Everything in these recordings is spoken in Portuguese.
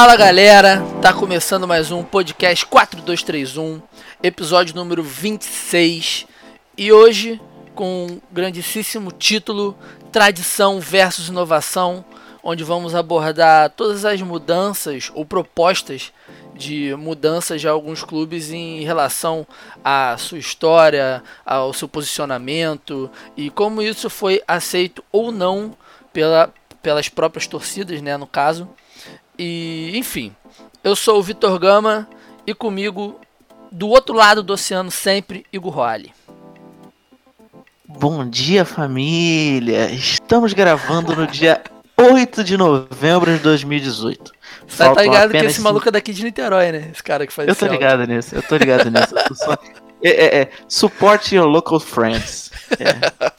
Fala galera, tá começando mais um podcast 4231, episódio número 26 e hoje com um grandíssimo título Tradição versus Inovação, onde vamos abordar todas as mudanças ou propostas de mudanças de alguns clubes em relação à sua história, ao seu posicionamento e como isso foi aceito ou não pela, pelas próprias torcidas, né, no caso. E, enfim, eu sou o Vitor Gama e comigo, do outro lado do oceano, sempre, Igor Roale. Bom dia, família! Estamos gravando no dia 8 de novembro de 2018. Você tá ligado que esse cinco... maluco é daqui de Niterói, né? Esse cara que faz Eu tô ligado áudio. nisso, eu tô ligado nisso. Só... É, é, é, support your local friends. É.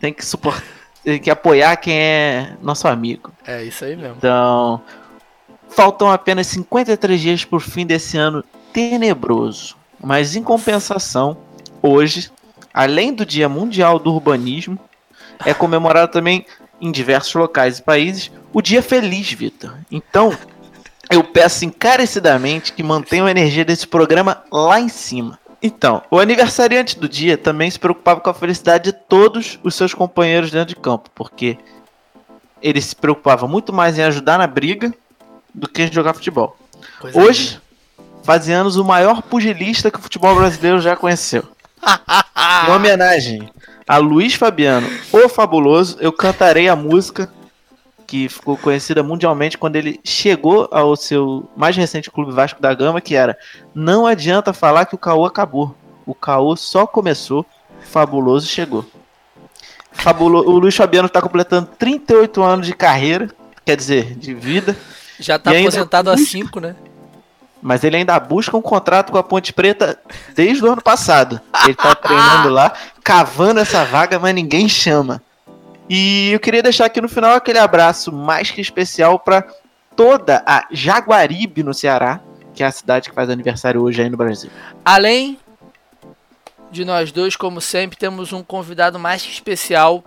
Tem que suportar, tem que apoiar quem é nosso amigo. É isso aí mesmo. Então, Faltam apenas 53 dias por fim desse ano tenebroso. Mas em compensação, hoje, além do Dia Mundial do Urbanismo, é comemorado também em diversos locais e países o Dia Feliz, Vitor. Então, eu peço encarecidamente que mantenham a energia desse programa lá em cima. Então, o aniversariante do dia também se preocupava com a felicidade de todos os seus companheiros dentro de campo, porque ele se preocupava muito mais em ajudar na briga do que jogar futebol. Pois Hoje, é. faz anos o maior pugilista que o futebol brasileiro já conheceu. em homenagem a Luiz Fabiano, o Fabuloso, eu cantarei a música que ficou conhecida mundialmente quando ele chegou ao seu mais recente clube Vasco da Gama, que era Não adianta falar que o caô acabou. O caô só começou, Fabuloso chegou. Fabulo... O Luiz Fabiano está completando 38 anos de carreira, quer dizer, de vida. Já tá aposentado há 5, né? Mas ele ainda busca um contrato com a Ponte Preta desde o ano passado. Ele tá treinando lá, cavando essa vaga, mas ninguém chama. E eu queria deixar aqui no final aquele abraço mais que especial para toda a Jaguaribe no Ceará, que é a cidade que faz aniversário hoje aí no Brasil. Além de nós dois, como sempre, temos um convidado mais que especial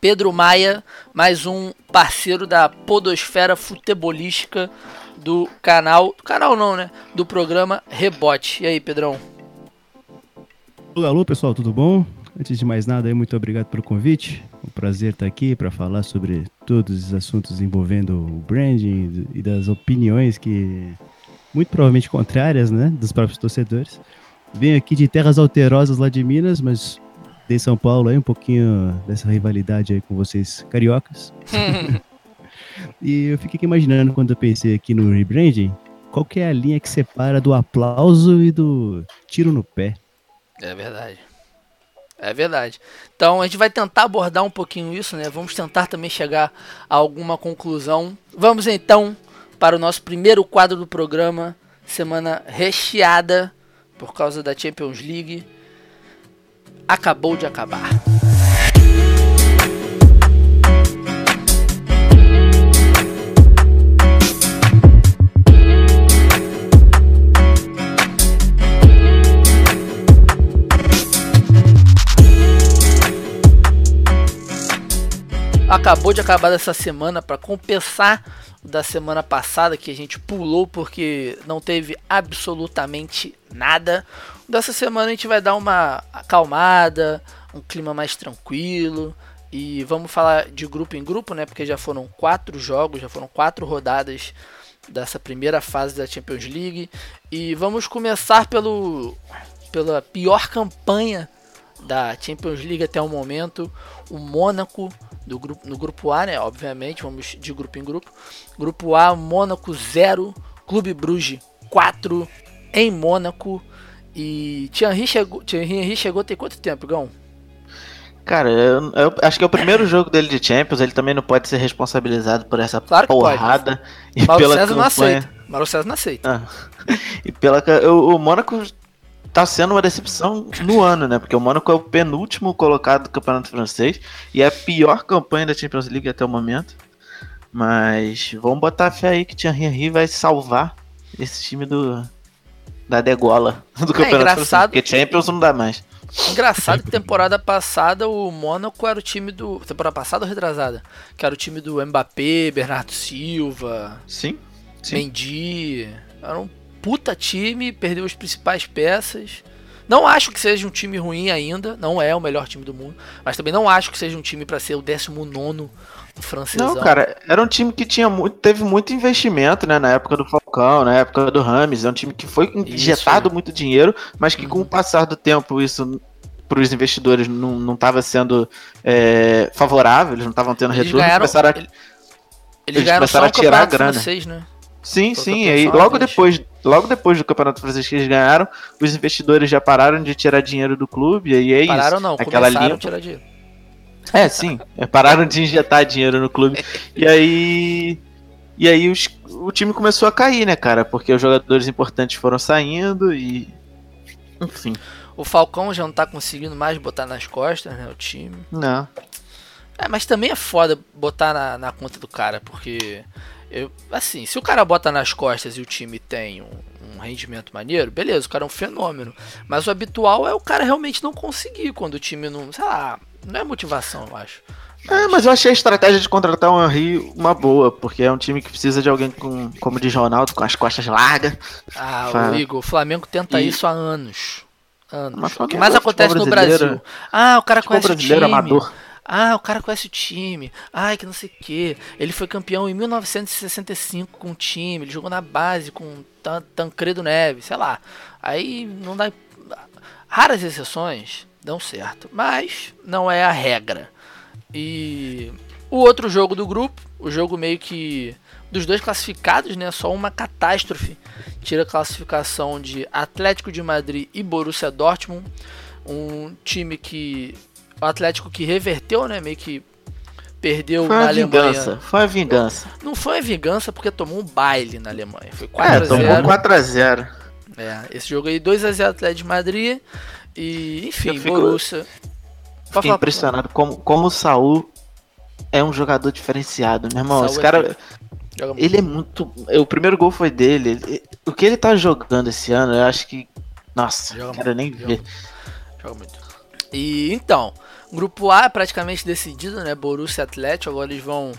Pedro Maia, mais um parceiro da Podosfera Futebolística do canal. Do canal não, né? Do programa Rebote. E aí, Pedrão? Alô, alô, pessoal, tudo bom? Antes de mais nada, muito obrigado pelo convite. Um prazer estar aqui para falar sobre todos os assuntos envolvendo o branding e das opiniões que muito provavelmente contrárias, né, dos próprios torcedores. Venho aqui de terras alterosas lá de Minas, mas de São Paulo aí, um pouquinho dessa rivalidade aí com vocês cariocas. e eu fiquei imaginando quando eu pensei aqui no rebranding, qual que é a linha que separa do aplauso e do tiro no pé? É verdade. É verdade. Então a gente vai tentar abordar um pouquinho isso, né? Vamos tentar também chegar a alguma conclusão. Vamos então para o nosso primeiro quadro do programa, semana recheada por causa da Champions League acabou de acabar. acabou de acabar essa semana para compensar da semana passada que a gente pulou porque não teve absolutamente nada. Dessa semana a gente vai dar uma acalmada, um clima mais tranquilo e vamos falar de grupo em grupo, né? Porque já foram quatro jogos, já foram quatro rodadas dessa primeira fase da Champions League e vamos começar pelo pela pior campanha da Champions League até o momento, o Mônaco do grupo, no grupo A, né? Obviamente, vamos de grupo em grupo. Grupo A, Mônaco 0, Clube Bruges 4 em Mônaco. E Thierry chegou, Thierry chegou tem quanto tempo, Gão? Cara, eu, eu, acho que é o primeiro jogo dele de Champions, ele também não pode ser responsabilizado por essa claro porrada. Pode. E Mauro pela César campanha... não aceita. Mauro César não aceita. Ah. E pela o, o Mônaco tá sendo uma decepção no ano, né? Porque o Mônaco é o penúltimo colocado do Campeonato Francês e é a pior campanha da Champions League até o momento. Mas vamos botar fé aí que Thierry Henry vai salvar esse time do da degola do é, Campeonato Francês, porque Champions não dá mais. Engraçado que temporada passada o Mônaco era o time do. Temporada passada ou retrasada? Que era o time do Mbappé, Bernardo Silva. Sim. Sim. Mendy. Era um puta time, perdeu as principais peças. Não acho que seja um time ruim ainda, não é o melhor time do mundo, mas também não acho que seja um time para ser o 19 francesão. Não, cara, era um time que tinha muito, teve muito investimento, né, na época do Falcão, na época do Rames, é um time que foi injetado Isso. muito dinheiro, mas que com Uhum. o passar do tempo isso para os investidores não estava sendo é, favorável, eles não estavam tendo Eles retorno, ganharam, começaram a... ele- eles eles começaram a tirar a grana. francês, né? Sim, sim, aí logo depois, logo depois do Campeonato Francês que eles ganharam, os investidores já pararam de tirar dinheiro do clube, e aí é Pararam isso. não, aquela começaram a limpa. tirar dinheiro. É, sim. é, pararam de injetar dinheiro no clube. E aí. E aí os- o time começou a cair, né, cara? Porque os jogadores importantes foram saindo e. Enfim. O Falcão já não tá conseguindo mais botar nas costas, né, o time. Não. É, mas também é foda botar na, na conta do cara, porque. Eu, assim, se o cara bota nas costas e o time tem um, um rendimento maneiro, beleza, o cara é um fenômeno. Mas o habitual é o cara realmente não conseguir quando o time não. Sei lá, não é motivação, eu acho. É, mas eu achei a estratégia de contratar o Henry uma boa, porque é um time que precisa de alguém com, como diz Ronaldo, com as costas largas. Ah, Fa- o Igor, o Flamengo tenta E- isso há anos. Anos. Mas o que mais é acontece no. Brasil? Ah, o cara conhece o time. brasileiro amador. Ah, o cara conhece o time. Ai, que não sei o que. Ele foi campeão em 1965 com o time. Ele jogou na base com Tan- Tancredo Neves, sei lá. Aí não dá. Raras exceções dão certo, mas não é a regra. E o outro jogo do grupo, o jogo meio que dos dois classificados, né? Só uma catástrofe tira a classificação de Atlético de Madrid e Borussia Dortmund, um time que o Atlético que reverteu, né? Meio que perdeu Foi na uma Alemanha. vingança. Foi uma vingança. Não foi a vingança porque tomou um baile na Alemanha. Foi É, 4 a tomou 0. 4x0. É, esse jogo aí 2 a 0 Atlético de Madrid e enfim, Eu Borussia. Fiquei impressionado como, como o Saul é um jogador diferenciado, meu irmão. Esse é cara, muito. ele é muito. O primeiro gol foi dele. Ele- o que ele tá jogando esse ano, eu acho que. Nossa, Joga quero nem joga ver. Joga muito. E então, grupo A é praticamente decidido, né? Borussia e Atlético, agora eles vão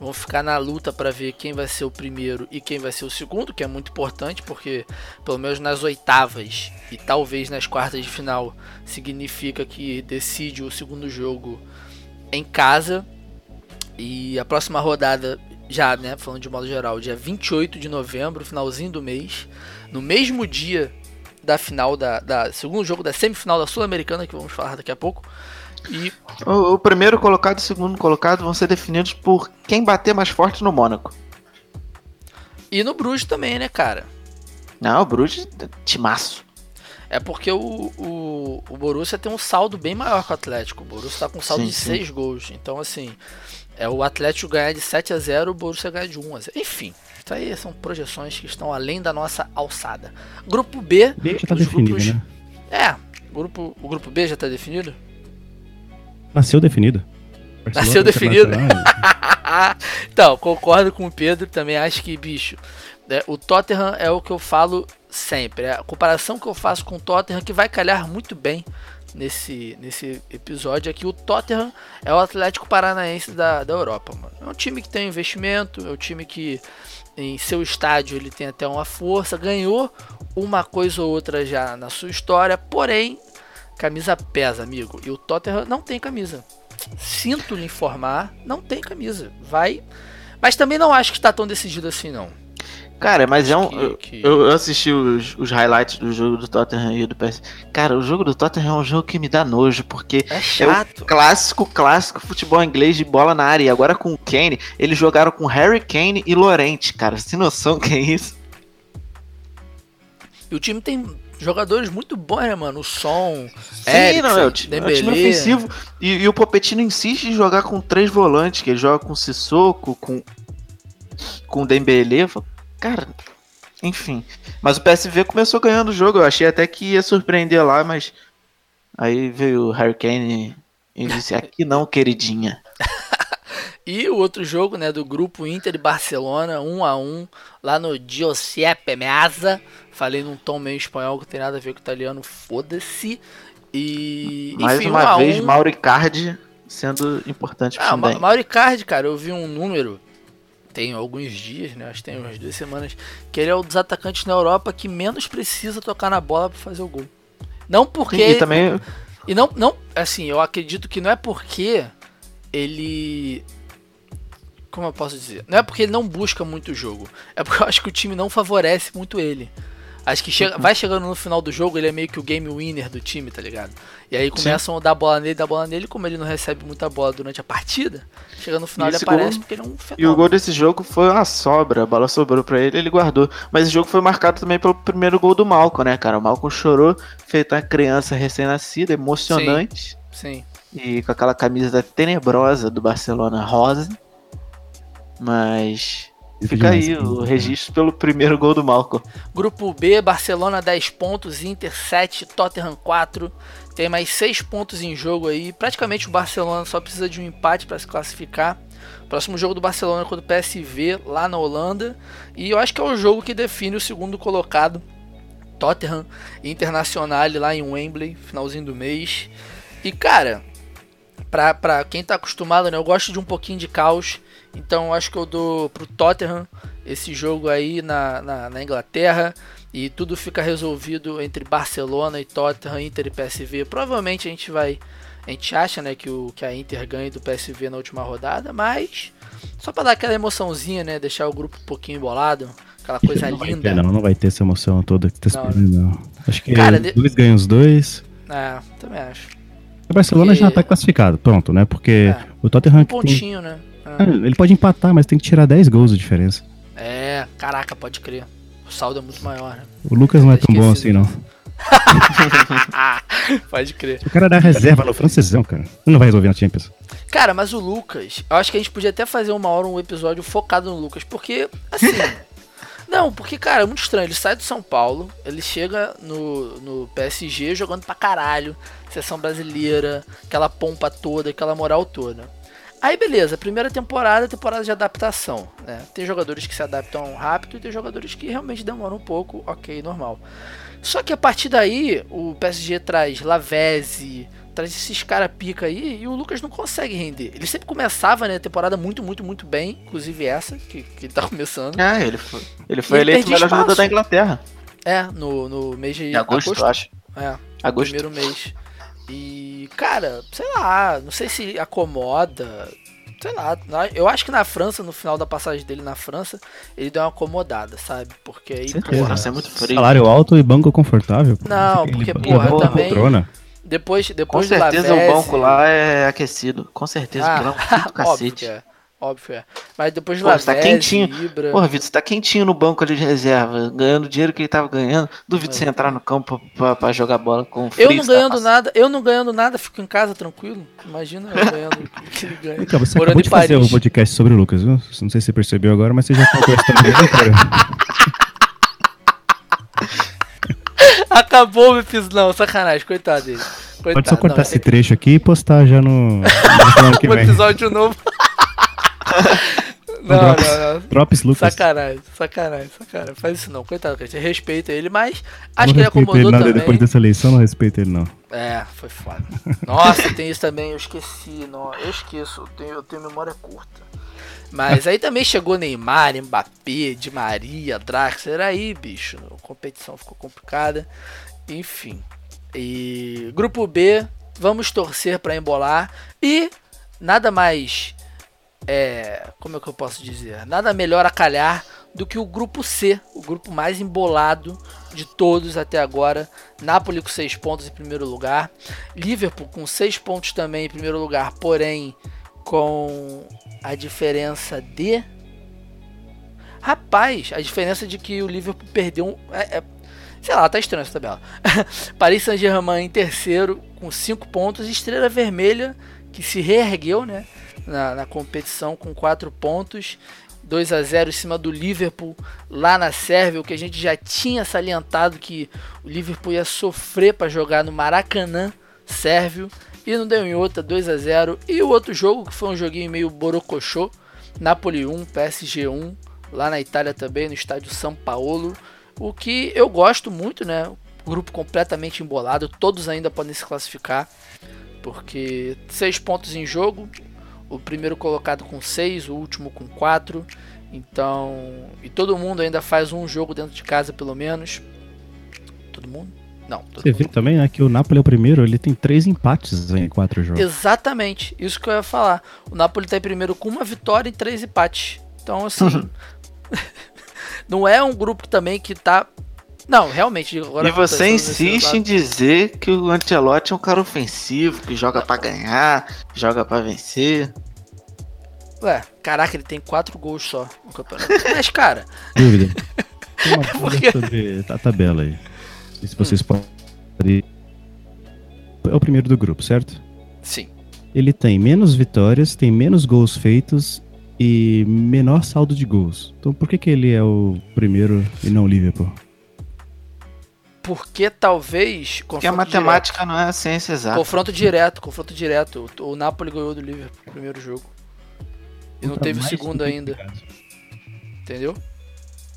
vão ficar na luta para ver quem vai ser o primeiro e quem vai ser o segundo, que é muito importante, porque pelo menos nas oitavas e talvez nas quartas de final significa que decide o segundo jogo em casa. E a próxima rodada já, né, falando de modo geral, dia 28 de novembro, finalzinho do mês, no mesmo dia da final da, da segundo jogo da semifinal da Sul-Americana que vamos falar daqui a pouco. E O, o primeiro colocado e o segundo colocado vão ser definidos por quem bater mais forte no Mônaco. e no Bruges também, né, cara? Não, o Bruges, timaço. É porque o, o, o Borussia tem um saldo bem maior que o Atlético. O Borussia tá com um saldo Sim, de sim. 6 gols. Então, assim, é o Atlético ganhar de 7 a 0 o Borussia ganhar de 1 a 0 Enfim, isso aí são projeções que estão além da nossa alçada. Grupo B. B já tá definido, grupos- né? É, grupo, o grupo B já tá definido? Nasceu definido. Nasceu Barcelona definido. Internacional, então, concordo com o Pedro, também acho que, bicho, né, o Tottenham é o que eu falo sempre. É a comparação que eu faço com o Tottenham que vai calhar muito bem nesse, nesse episódio é que o Tottenham é o Atlético Paranaense da, da Europa, mano. É um time que tem investimento, é um time que em seu estádio ele tem até uma força, ganhou uma coisa ou outra já na sua história, porém, camisa pesa, amigo. E o Tottenham não tem camisa. Sinto lhe informar, não tem camisa. Vai. Mas também não acho que está tão decidido assim, não. Cara, mas é um. Que- eu- que- Eu, eu assisti os, os highlights do jogo do Tottenham e do PS. Cara, o jogo do Tottenham é um jogo que me dá nojo, porque É é chato. o clássico, clássico futebol inglês de bola na área. E agora com o Kane, eles jogaram com Harry Kane e Lorente, cara. Sem noção que é isso. E o time tem jogadores muito bons, né, mano? O Som, Sim, Eriksen, não, é o, é o time ofensivo. E, e o Popettino insiste em jogar com três volantes, que ele joga com Sissoko, com, com o falo, Cara, enfim. Mas o PSV começou ganhando o jogo. Eu achei até que ia surpreender lá, mas aí veio o Harry Kane e disse: Aqui não, queridinha. E o outro jogo, né, do grupo Inter e Barcelona, 1 a 1 lá no Giuseppe Meazza. Falei num tom meio espanhol que tem nada a ver com italiano, foda-se. E Mais enfim, 1 uma vez, 1. Mauro Icardi sendo importante pro Ah, Ma daí. Mauri Cardi, cara, eu vi um número tem alguns dias, né? Acho que tem umas duas semanas, que ele é um dos atacantes na Europa que menos precisa tocar na bola para fazer o gol. Não porque. E também. E não, não, assim, eu acredito que não é porque ele. Como eu posso dizer? Não é porque ele não busca muito o jogo. É porque eu acho que o time não favorece muito ele. Acho que chega, vai chegando no final do jogo, ele é meio que o game winner do time, tá ligado? E aí começam Sim. a dar bola nele, dar bola nele, como ele não recebe muita bola durante a partida, chega no final ele aparece gol, porque ele é um fenômeno. E o gol desse jogo foi uma sobra, a bola sobrou pra ele, ele guardou. Mas o jogo foi marcado também pelo primeiro gol do Malcom, né, cara? O Malcom chorou, feito uma criança recém-nascida, emocionante. Sim. Sim. E com aquela camisa tenebrosa do Barcelona rosa. Mas Fica aí o registro pelo primeiro gol do Malcolm. Grupo B, Barcelona 10 pontos, Inter 7, Tottenham 4. Tem mais 6 pontos em jogo aí. Praticamente o Barcelona só precisa de um empate para se classificar. Próximo jogo do Barcelona é contra o PSV lá na Holanda. E eu acho que é o jogo que define o segundo colocado. Tottenham Internacional lá em Wembley, finalzinho do mês. E cara, pra, pra quem tá acostumado, né? Eu gosto de um pouquinho de caos. Então acho que eu dou pro Tottenham esse jogo aí na, na, na, Inglaterra. E tudo fica resolvido entre Barcelona e Tottenham, Inter e PSV. Provavelmente a gente vai. A gente acha né, que, o, que a Inter ganha do PSV na última rodada, mas só para dar aquela emoçãozinha, né? Deixar o grupo um pouquinho embolado. Aquela coisa não linda. Ter, não, não vai ter essa emoção toda que tá esperando, não. não. Acho que Cara, os dois ganham os dois. É, também acho. O Barcelona Porque... já tá classificado, pronto, né? Porque é, o Tottenham. Um pontinho, tem... né? Ah. Ele pode empatar, mas tem que tirar 10 gols de diferença. É, caraca, pode crer. O saldo é muito maior, né? O Lucas não é tão bom assim, não. pode crer. O cara dá reserva no francesão, cara. Não vai resolver na Champions. Cara, mas o Lucas, eu acho que a gente podia até fazer uma hora um episódio focado no Lucas, porque, assim. Não, porque, cara, é muito estranho. Ele sai do São Paulo, ele chega no, no PSG jogando pra caralho, seleção brasileira, aquela pompa toda, aquela moral toda. Aí beleza, primeira temporada, temporada de adaptação, né? Tem jogadores que se adaptam rápido e tem jogadores que realmente demoram um pouco, ok, normal. Só que a partir daí, o PSG traz Lavezzi, traz esses cara pica aí e o Lucas não consegue render. Ele sempre começava, né, a temporada muito, muito, muito bem, inclusive essa, que, que ele tá começando. É, ele foi, ele foi eleito o melhor jogador da Inglaterra. É, no, no mês de, de agosto, agosto, acho. É, agosto. primeiro mês. E, cara, sei lá, não sei se acomoda. Sei lá, eu acho que na França, no final da passagem dele na França, ele deu uma acomodada, sabe? Porque aí. Porra, é muito frio. Salário alto e banco confortável. Não, porque, porra, porra também. Poltrona. Depois, depois Com certeza o banco lá é aquecido. Com certeza, ah, o banco é cacete. É. Óbvio, é. Mas depois de Pô, Lavezzi, tá quentinho. Ibra... Porra, Vitor, você tá quentinho no banco ali de reserva, ganhando o dinheiro que ele tava ganhando. Duvido é. você entrar no campo pra, pra jogar bola com frio. Eu não ganhando nada, eu não ganhando nada, fico em casa tranquilo. Imagina eu ganhando o que ele ganha. Então, você acabou de fazer um podcast sobre o Lucas, viu? Não sei se você percebeu agora, mas você já contou a história dele, cara. Acabou o episódio. Não, sacanagem, coitado dele. Coitado, Pode só cortar não, esse é... trecho aqui e postar já no, no que vem. episódio novo. Não, drops, não, não. Drops Lucas. Sacanagem, sacanagem, sacanagem. Faz isso não, coitado, você respeita ele, mas acho não que ele acomodou ele, também. Depois dessa eleição, não respeita ele, não. É, foi foda. Nossa, tem isso também, eu esqueci. Não, eu esqueço, eu tenho, eu tenho memória curta. Mas aí também chegou Neymar, Mbappé, Di Maria, Draxler, aí, bicho, a competição ficou complicada. Enfim. E grupo B, vamos torcer para embolar e nada mais é, como é que eu posso dizer? Nada melhor a calhar do que o grupo C, o grupo mais embolado de todos até agora. Napoli com 6 pontos em primeiro lugar, Liverpool com 6 pontos também em primeiro lugar, porém com a diferença de Rapaz, a diferença de que o Liverpool perdeu um, é, é, sei lá, tá estranho essa tabela. Paris Saint-Germain em terceiro com 5 pontos, Estrela Vermelha que se reergueu, né? Na, na competição com 4 pontos. 2 a 0 em cima do Liverpool lá na Sérvia, o que a gente já tinha salientado que o Liverpool ia sofrer para jogar no Maracanã sérvio e não deu em outra 2 a 0 e o outro jogo que foi um joguinho meio borocochô, Napoli 1, PSG 1, lá na Itália também no estádio São Paulo, o que eu gosto muito, né? grupo completamente embolado, todos ainda podem se classificar, porque seis pontos em jogo, o primeiro colocado com 6, o último com 4. Então, e todo mundo ainda faz um jogo dentro de casa pelo menos. Todo mundo? Não. Todo Você mundo. vê também, né, que o Napoli é o primeiro, ele tem três empates em quatro jogos. Exatamente, isso que eu ia falar. O Napoli tá em primeiro com uma vitória e três empates. Então, assim, não é um grupo também que tá. Não, realmente. Agora e você insiste em dizer que o Ancelotti é um cara ofensivo, que joga pra ganhar, joga pra vencer. Ué, caraca, ele tem quatro gols só no campeonato. Mas, cara, Dúvida. Tem uma Porque- dúvida sobre a tabela aí. E se vocês Hum. podem. É o primeiro do grupo, certo? sim. Ele tem menos vitórias, tem menos gols feitos e menor saldo de gols. Então por que, que ele é o primeiro e não o Liverpool? Porque talvez. Porque a matemática não é a ciência Direto, exata. confronto direto, confronto direto. O, o Napoli ganhou do Liverpool no primeiro jogo. E não teve o segundo ainda, complicado. entendeu?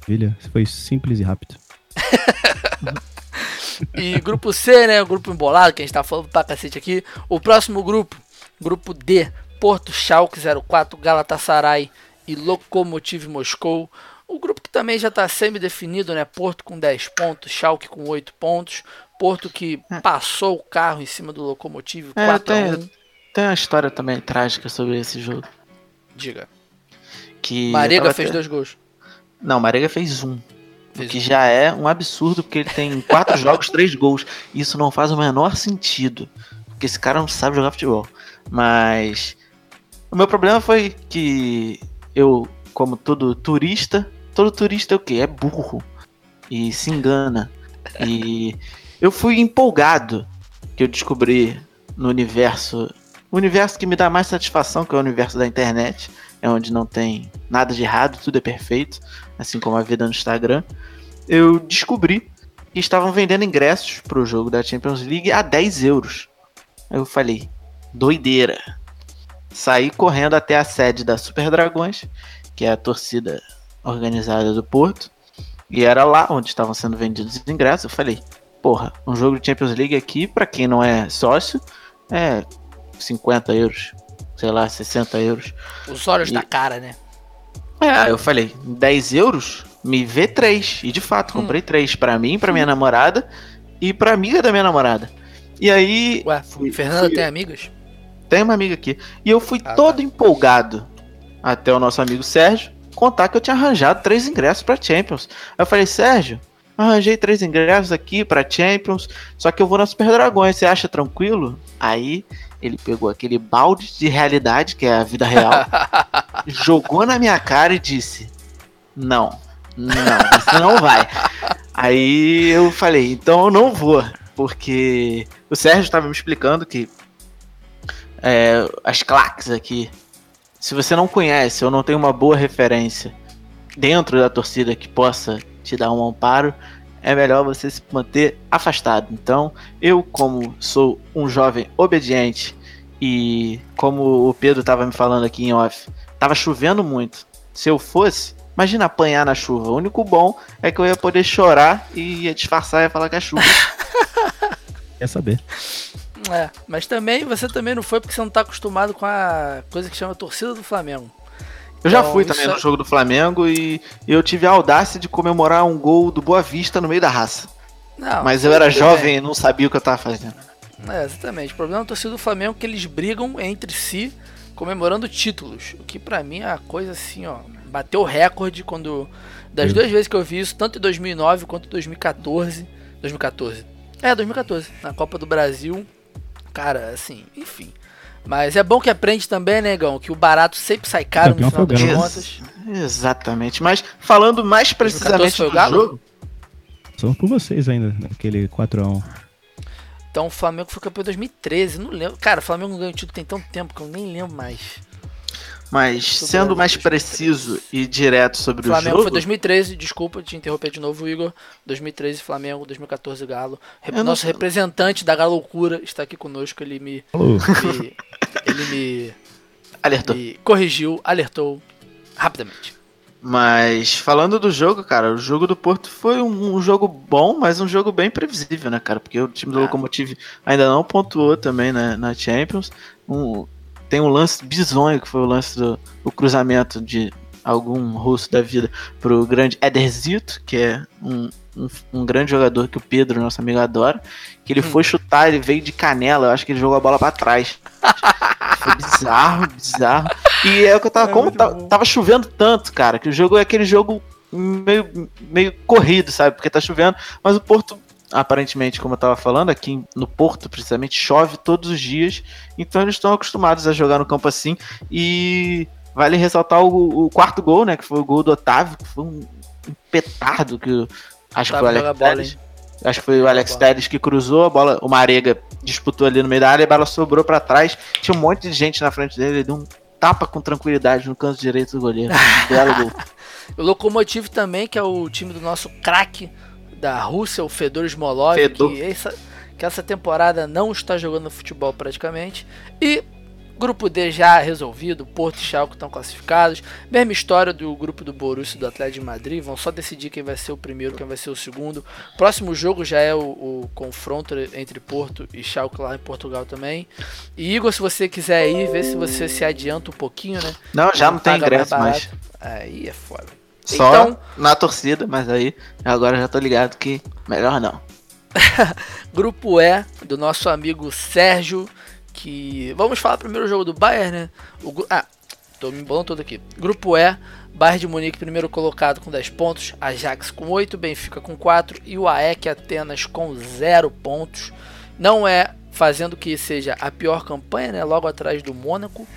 Maravilha, foi simples e rápido. E grupo C, né? O grupo embolado, que a gente tá falando pra cacete aqui. O próximo grupo, grupo D, Porto Schalke 04, Galatasaray e Lokomotiv Moscou. O grupo que também já tá semi-definido, né? Porto com 10 pontos, Schalke com 8 pontos. Porto que passou o carro em cima do Lokomotiv É, 4 a tem- 1 Tem uma história também trágica sobre esse jogo. Diga. Que Marega fez até- dois gols. Não, Marega fez um. O Fez que um. já é um absurdo, porque ele tem quatro jogos, três gols. Isso não faz o menor sentido. Porque esse cara não sabe jogar futebol. Mas. O meu problema foi que eu, como todo turista, todo turista é o quê? É burro. E se engana. E eu fui empolgado que eu descobri no universo. O universo que me dá mais satisfação, que é o universo da internet. É onde não tem nada de errado, tudo é perfeito assim como a vida no Instagram, eu descobri que estavam vendendo ingressos pro jogo da Champions League a 10 euros. Eu falei, doideira. Saí correndo até a sede da Super Dragões, que é a torcida organizada do Porto, e era lá onde estavam sendo vendidos os ingressos. Eu falei, porra, um jogo de Champions League aqui, pra quem não é sócio, é 50 euros, sei lá, 60 euros. Os olhos E- da cara, né? É, eu falei, 10 euros, me vê três. E de fato, Hum. comprei três pra mim, pra minha namorada e pra amiga da minha namorada. E aí, Ué, Fui- Fernanda fui- tem amigas? tem uma amiga aqui. E eu fui Ah, todo tá. empolgado até o nosso amigo Sérgio contar que eu tinha arranjado três ingressos pra Champions. Aí eu falei, Sérgio, arranjei três ingressos aqui pra Champions, só que eu vou na Super Dragões, você acha tranquilo? Aí ele pegou aquele balde de realidade, que é a vida real, jogou na minha cara e disse: Não, não, você não vai. Aí eu falei: Então eu não vou, porque o Sérgio estava me explicando que é, as claques aqui, se você não conhece ou não tem uma boa referência dentro da torcida que possa te dar um amparo, é melhor você se manter afastado. Então, eu, como sou um jovem obediente e como o Pedro estava me falando aqui em off, tava chovendo muito. Se eu fosse, imagina apanhar na chuva. O único bom é que eu ia poder chorar e ia disfarçar e ia falar que é chuva. Quer saber? É, mas também você também não foi porque você não tá acostumado com a coisa que chama torcida do Flamengo. Eu já Então, fui também é- no jogo do Flamengo e eu tive a audácia de comemorar um gol do Boa Vista no meio da raça. Não, Mas eu era jovem e não sabia o que eu tava fazendo. É, exatamente. O problema da torcida do Flamengo é que eles brigam entre si comemorando títulos. O que pra mim é a coisa assim, ó. Bateu o recorde quando. Das duas vezes que eu vi isso, tanto em 2009 quanto em 2014. 2014. É, 2014. Na Copa do Brasil. Cara, assim, enfim. Mas é bom que aprende também, né, Gão? Que o barato sempre sai caro no final das contas. Exatamente. Mas falando mais 2014 precisamente do Galo? jogo, Só por vocês ainda, naquele 4x1. Então o Flamengo foi campeão em 2013. Não lembro. Cara, o Flamengo não ganhou título tem tanto tempo que eu nem lembro mais. Mas sendo o mais 2013. preciso e direto sobre o Flamengo jogo, foi 2013, desculpa te interromper de novo, Igor. 2013 Flamengo, 2014 Galo. Não Nosso sei. representante da Galoucura está aqui conosco. Ele me, me- ele me, alertou. me corrigiu, alertou rapidamente. Mas falando do jogo, cara, o jogo do Porto foi um, um jogo bom, mas um jogo bem previsível, né, cara? Porque o time do Ah. Lokomotiv ainda não pontuou também né, na Champions. Um- tem um lance bizonho, que foi o lance do o cruzamento de algum russo da vida, pro grande Ederzito, que é um, um, um, grande jogador que o Pedro, nosso amigo, adora. Que ele hum. foi chutar, ele veio de canela, eu acho que ele jogou a bola para trás. foi bizarro, bizarro. E é o que eu tava. É como tava, tava chovendo tanto, cara, que o jogo é aquele jogo meio, meio corrido, sabe? Porque tá chovendo, mas o Porto aparentemente, como eu estava falando, aqui no Porto, precisamente, chove todos os dias, então eles estão acostumados a jogar no campo assim. E vale ressaltar o, o, quarto gol, né? Que foi o gol do Otávio, que foi um, petardo que acho que foi o Alex Telles. Acho que foi o Alex Telles que cruzou a bola, o Marega disputou ali no meio da área, a bola sobrou para trás, tinha um monte de gente na frente dele, ele deu um tapa com tranquilidade no canto direito do goleiro. belo gol. O Lokomotiv também, que é o time do nosso craque da Rússia, o Fedor Smolov, Fedor. que essa, que essa temporada não está jogando futebol praticamente. E grupo D já resolvido, Porto e Schalke estão classificados. Mesma história do grupo do Borussia e do Atlético de Madrid, vão só decidir quem vai ser o primeiro, quem vai ser o segundo. Próximo jogo já é o, o confronto entre Porto e Schalke lá em Portugal também. E Igor, se você quiser ir, ver se você se adianta um pouquinho, né? Não, já não, não tem ingresso mais. Aí é foda. Só então, na torcida, mas aí agora já tô ligado que melhor não. Grupo E do nosso amigo Sérgio, que vamos falar primeiro o jogo do Bayern, né? O, ah, tô me embolando todo aqui. Grupo E, Bayern de Munique primeiro colocado com 10 pontos, Ajax com 8, Benfica com 4 e o AEK Atenas com 0 pontos. Não é fazendo que seja a pior campanha, né? Logo atrás do Mônaco.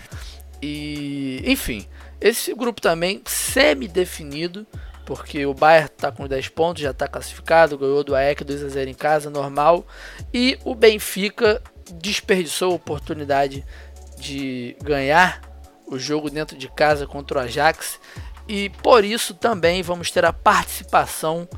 E, enfim, esse grupo também semi-definido, porque o Bayern está com 10 pontos, já está classificado, ganhou do AEK 2 a 0 em casa, normal. E o Benfica desperdiçou a oportunidade de ganhar o jogo dentro de casa contra o Ajax. E por isso também vamos ter a participação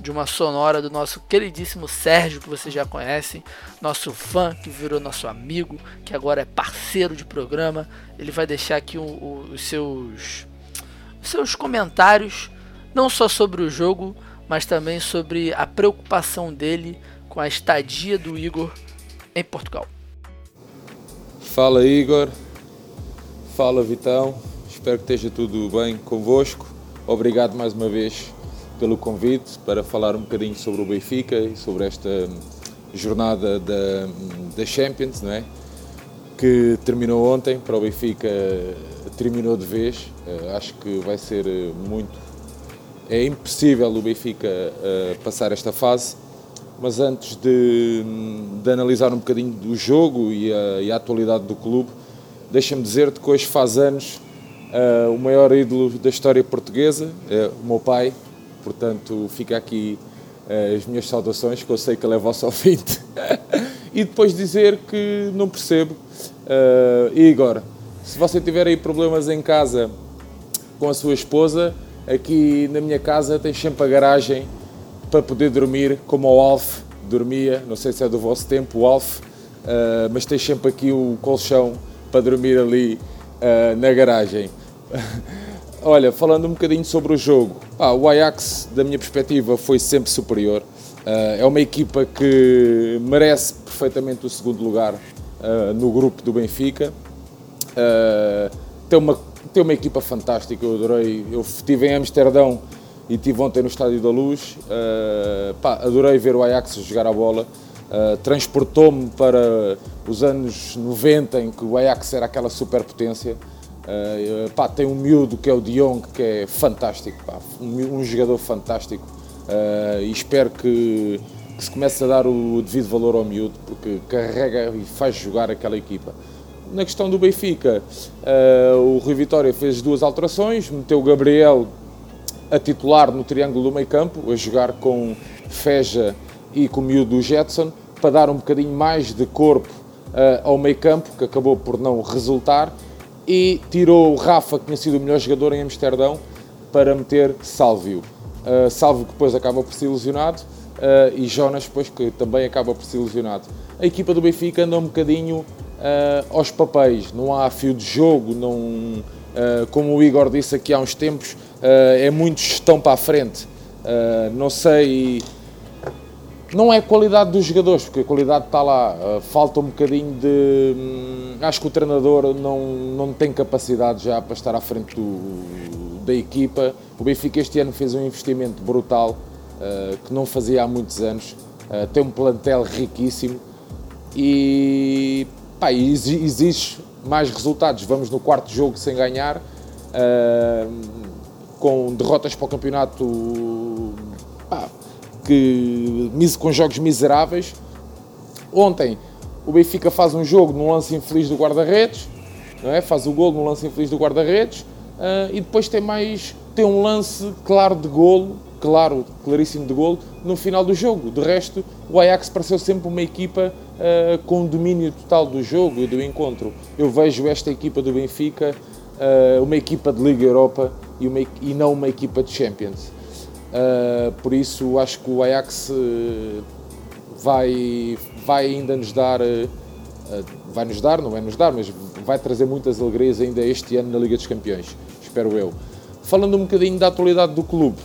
de uma sonora do nosso queridíssimo Sérgio, que vocês já conhecem, nosso fã que virou nosso amigo, que agora é parceiro de programa. Ele vai deixar aqui o, o, os, seus, seus comentários, não só sobre o jogo, mas também sobre a preocupação dele com a estadia do Igor em Portugal. Fala Igor, fala Vitão, espero que esteja tudo bem convosco. Obrigado mais uma vez pelo convite para falar um bocadinho sobre o Benfica e sobre esta jornada da, da Champions, não é? que terminou ontem para o Benfica, terminou de vez. Uh, acho que vai ser muito. É impossível o Benfica uh, passar esta fase, mas antes de, de, analisar um bocadinho do jogo e a, e a atualidade do clube, deixa-me dizer-te que hoje faz anos uh, o maior ídolo da história portuguesa, o meu pai, Portanto, fica aqui uh, as minhas saudações, que eu sei que ele é vosso ouvinte. e depois dizer que não percebo. Uh, Igor, se você tiver aí problemas em casa com a sua esposa, aqui na minha casa tem sempre a garagem para poder dormir, como o Alf dormia, não sei se é do vosso tempo, o Alf, uh, mas tem sempre aqui o colchão para dormir ali uh, na garagem. Olha, falando um bocadinho sobre o jogo, o Ajax, da minha perspectiva, foi sempre superior. Uh, é uma equipa que merece perfeitamente o segundo lugar uh, no grupo do Benfica. Uh, tem, uma, tem uma equipa fantástica, eu adorei. Eu estive em Amsterdão e estive ontem no Estádio da Luz. Pá, adorei ver o Ajax jogar a bola. Transportou-me para os anos 90 em que o Ajax era aquela superpotência. Uh, pá, tem um miúdo que é o Dion, que é fantástico, pá, um, um, jogador fantástico. Uh, e espero que, que, se comece a dar o devido valor ao miúdo, porque carrega e faz jogar aquela equipa. Na questão do Benfica, uh, o Rui Vitória fez duas alterações, meteu o Gabriel a titular no triângulo do meio campo, a jogar com Feja e com o miúdo do Jetson, para dar um bocadinho mais de corpo ao meio campo, que acabou por não resultar e tirou o Rafa, que tinha sido o melhor jogador em Amsterdão, para meter Sálvio. Uh, Sálvio que depois acaba por ser ilusionado uh, e Jonas depois que também acaba por ser ilusionado. A equipa do Benfica anda um bocadinho uh, aos papéis, não há fio de jogo, não, como o Igor disse aqui há uns tempos, é muito gestão para a frente. não sei não é a qualidade dos jogadores, porque a qualidade está lá. Uh, falta um bocadinho de. Hum, acho que o treinador não, não tem capacidade já para estar à frente do, da equipa. O Benfica este ano fez um investimento brutal uh, que não fazia há muitos anos. Uh, tem um plantel riquíssimo e pá, exige mais resultados. Vamos no quarto jogo sem ganhar, com derrotas para o campeonato. Pá, que, com jogos miseráveis. Ontem o Benfica faz um jogo num lance infeliz do guarda-redes, não é? faz o gol num lance infeliz do guarda-redes uh, e depois tem mais tem um lance claro de golo, claro, claríssimo de golo, no final do jogo. De resto, o Ajax pareceu sempre uma equipa uh, com domínio total do jogo e do encontro. Eu vejo esta equipa do Benfica uh, uma equipa de Liga Europa e, uma, e não uma equipa de Champions. Uh, por isso acho que o Ajax uh, vai, vai ainda nos dar, uh, vai nos dar, não vai nos dar, mas vai trazer muitas alegrias ainda este ano na Liga dos Campeões, espero eu. Falando um bocadinho da atualidade do clube,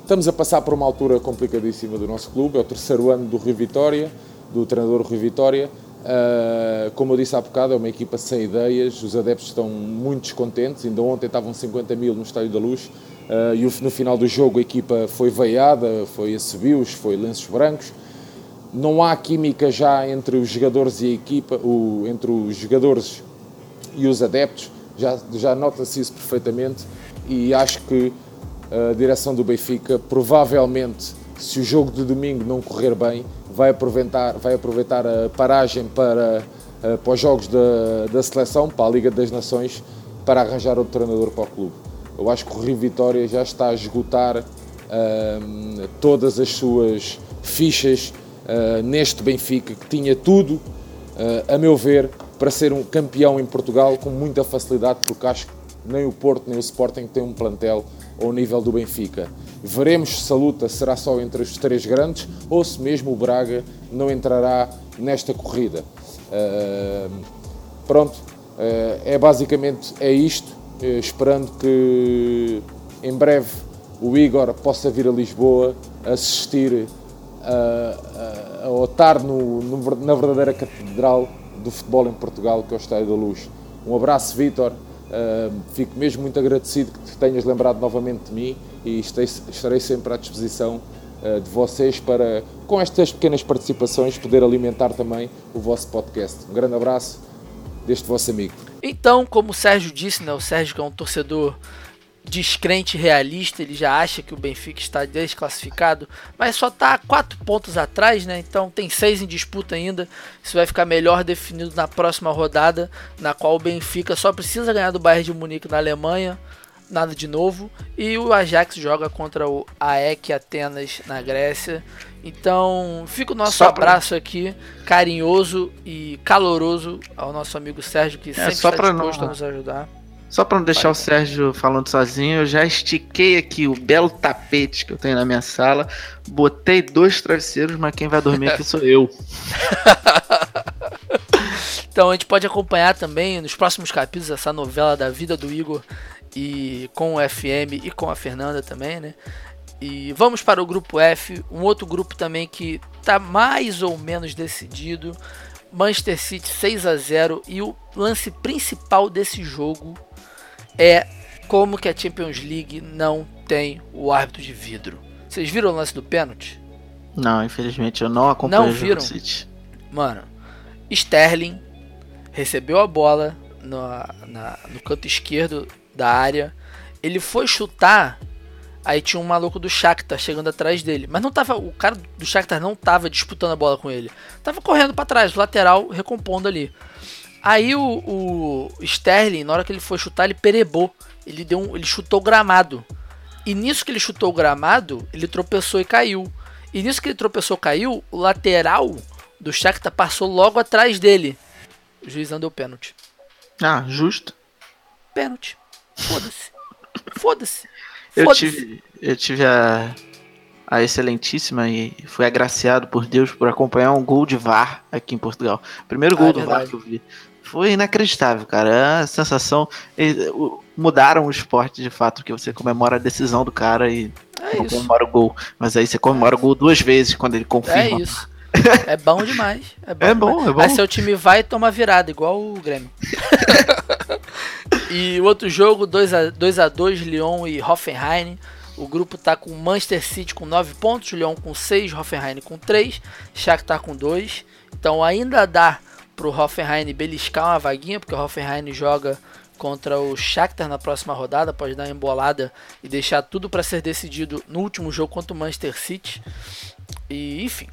estamos a passar por uma altura complicadíssima do nosso clube, é o terceiro ano do Rio Vitória, do treinador Rio Vitória. como eu disse há bocado, é uma equipa sem ideias, os adeptos estão muito descontentes, ainda ontem estavam 50 mil no Estádio da Luz, Uh, e no final do jogo a equipa foi veiada, foi a subios, foi lenços brancos. Não há química já entre os jogadores e a equipa, o, entre os jogadores e os adeptos, já, já nota-se isso perfeitamente e acho que a direção do Benfica provavelmente, se o jogo de domingo não correr bem, vai aproveitar, vai aproveitar a paragem para, uh, para os jogos da, da seleção, para a Liga das Nações, para arranjar outro treinador para o clube. Eu acho que o Rio Vitória já está a esgotar todas as suas fichas uh, neste Benfica, que tinha tudo, uh, a meu ver, para ser um campeão em Portugal com muita facilidade, porque acho que nem o Porto nem o Sporting têm um plantel ao nível do Benfica. Veremos se a luta será só entre os três grandes ou se mesmo o Braga não entrará nesta corrida. Uh, pronto, é basicamente é isto. Eh, esperando que em breve o Igor possa vir a Lisboa assistir a, otar no, no, na verdadeira catedral do futebol em Portugal, que é o Estádio da Luz. Um abraço, Vítor. Uh, fico mesmo muito agradecido que te tenhas lembrado novamente de mim e estarei, estarei sempre à disposição uh, de vocês para, com estas pequenas participações, poder alimentar também o vosso podcast. Um grande abraço deste vosso amigo. Então, como o Sérgio disse, né, o Sérgio que é um torcedor descrente realista, ele já acha que o Benfica está desclassificado, mas só está quatro pontos atrás, né? Então tem seis em disputa ainda. Isso vai ficar melhor definido na próxima rodada, na qual o Benfica só precisa ganhar do Bayern de Munique na Alemanha, nada de novo, e o Ajax joga contra o AEK Atenas na Grécia. Então, fica o nosso só abraço pra... aqui, carinhoso e caloroso ao nosso amigo Sérgio, que é, sempre está disposto não... a nos ajudar. Só para não deixar Vai. o Sérgio falando sozinho, eu já estiquei aqui o belo tapete que eu tenho na minha sala, botei dois travesseiros, mas quem vai dormir aqui sou eu. então a gente pode acompanhar também nos próximos capítulos essa novela da vida do Igor e com o FM e com a Fernanda também, né? E vamos para o grupo F, um outro grupo também que está mais ou menos decidido. Manchester City 6 a 0 e o lance principal desse jogo é como que a Champions League não tem o árbitro de vidro. Vocês viram o lance do pênalti? Não, infelizmente eu não acompanhei não viram? o City. Mano, Sterling recebeu a bola no, na, no canto esquerdo da área. Ele foi chutar Aí tinha um maluco do Shakhtar chegando atrás dele. Mas não tava. O cara do Shakhtar não tava disputando a bola com ele. Tava correndo para trás, o lateral recompondo ali. Aí o, o, Sterling, na hora que ele foi chutar, ele perebou. Ele, deu um, ele chutou o gramado. E nisso que ele chutou o gramado, ele tropeçou e caiu. E nisso que ele tropeçou e caiu, o lateral do Shakhtar passou logo atrás dele. O juiz deu pênalti. Ah, justo. Pênalti. Foda-se. Foda-se. Eu tive, eu tive a, a excelentíssima e fui agraciado por Deus por acompanhar um gol de VAR aqui em Portugal. Primeiro gol Ah, é do VAR verdade. que eu vi. Foi inacreditável, cara. É a sensação. Mudaram o esporte de fato, que você comemora a decisão do cara e É não isso. comemora o gol. Mas aí você comemora o gol duas vezes quando ele É confirma. isso. É bom demais. É bom, É bom, demais. é bom. Aí seu time vai e toma virada, igual o Grêmio. e o outro jogo, 2x2, Lyon e Hoffenheim. O grupo tá com Manchester City com 9 pontos, Lyon com 6, Hoffenheim com 3, Shakhtar com 2. Então ainda dá pro Hoffenheim beliscar uma vaguinha, porque o Hoffenheim joga contra o Shakhtar na próxima rodada, pode dar uma embolada e deixar tudo para ser decidido no último jogo contra o Manchester City. E enfim,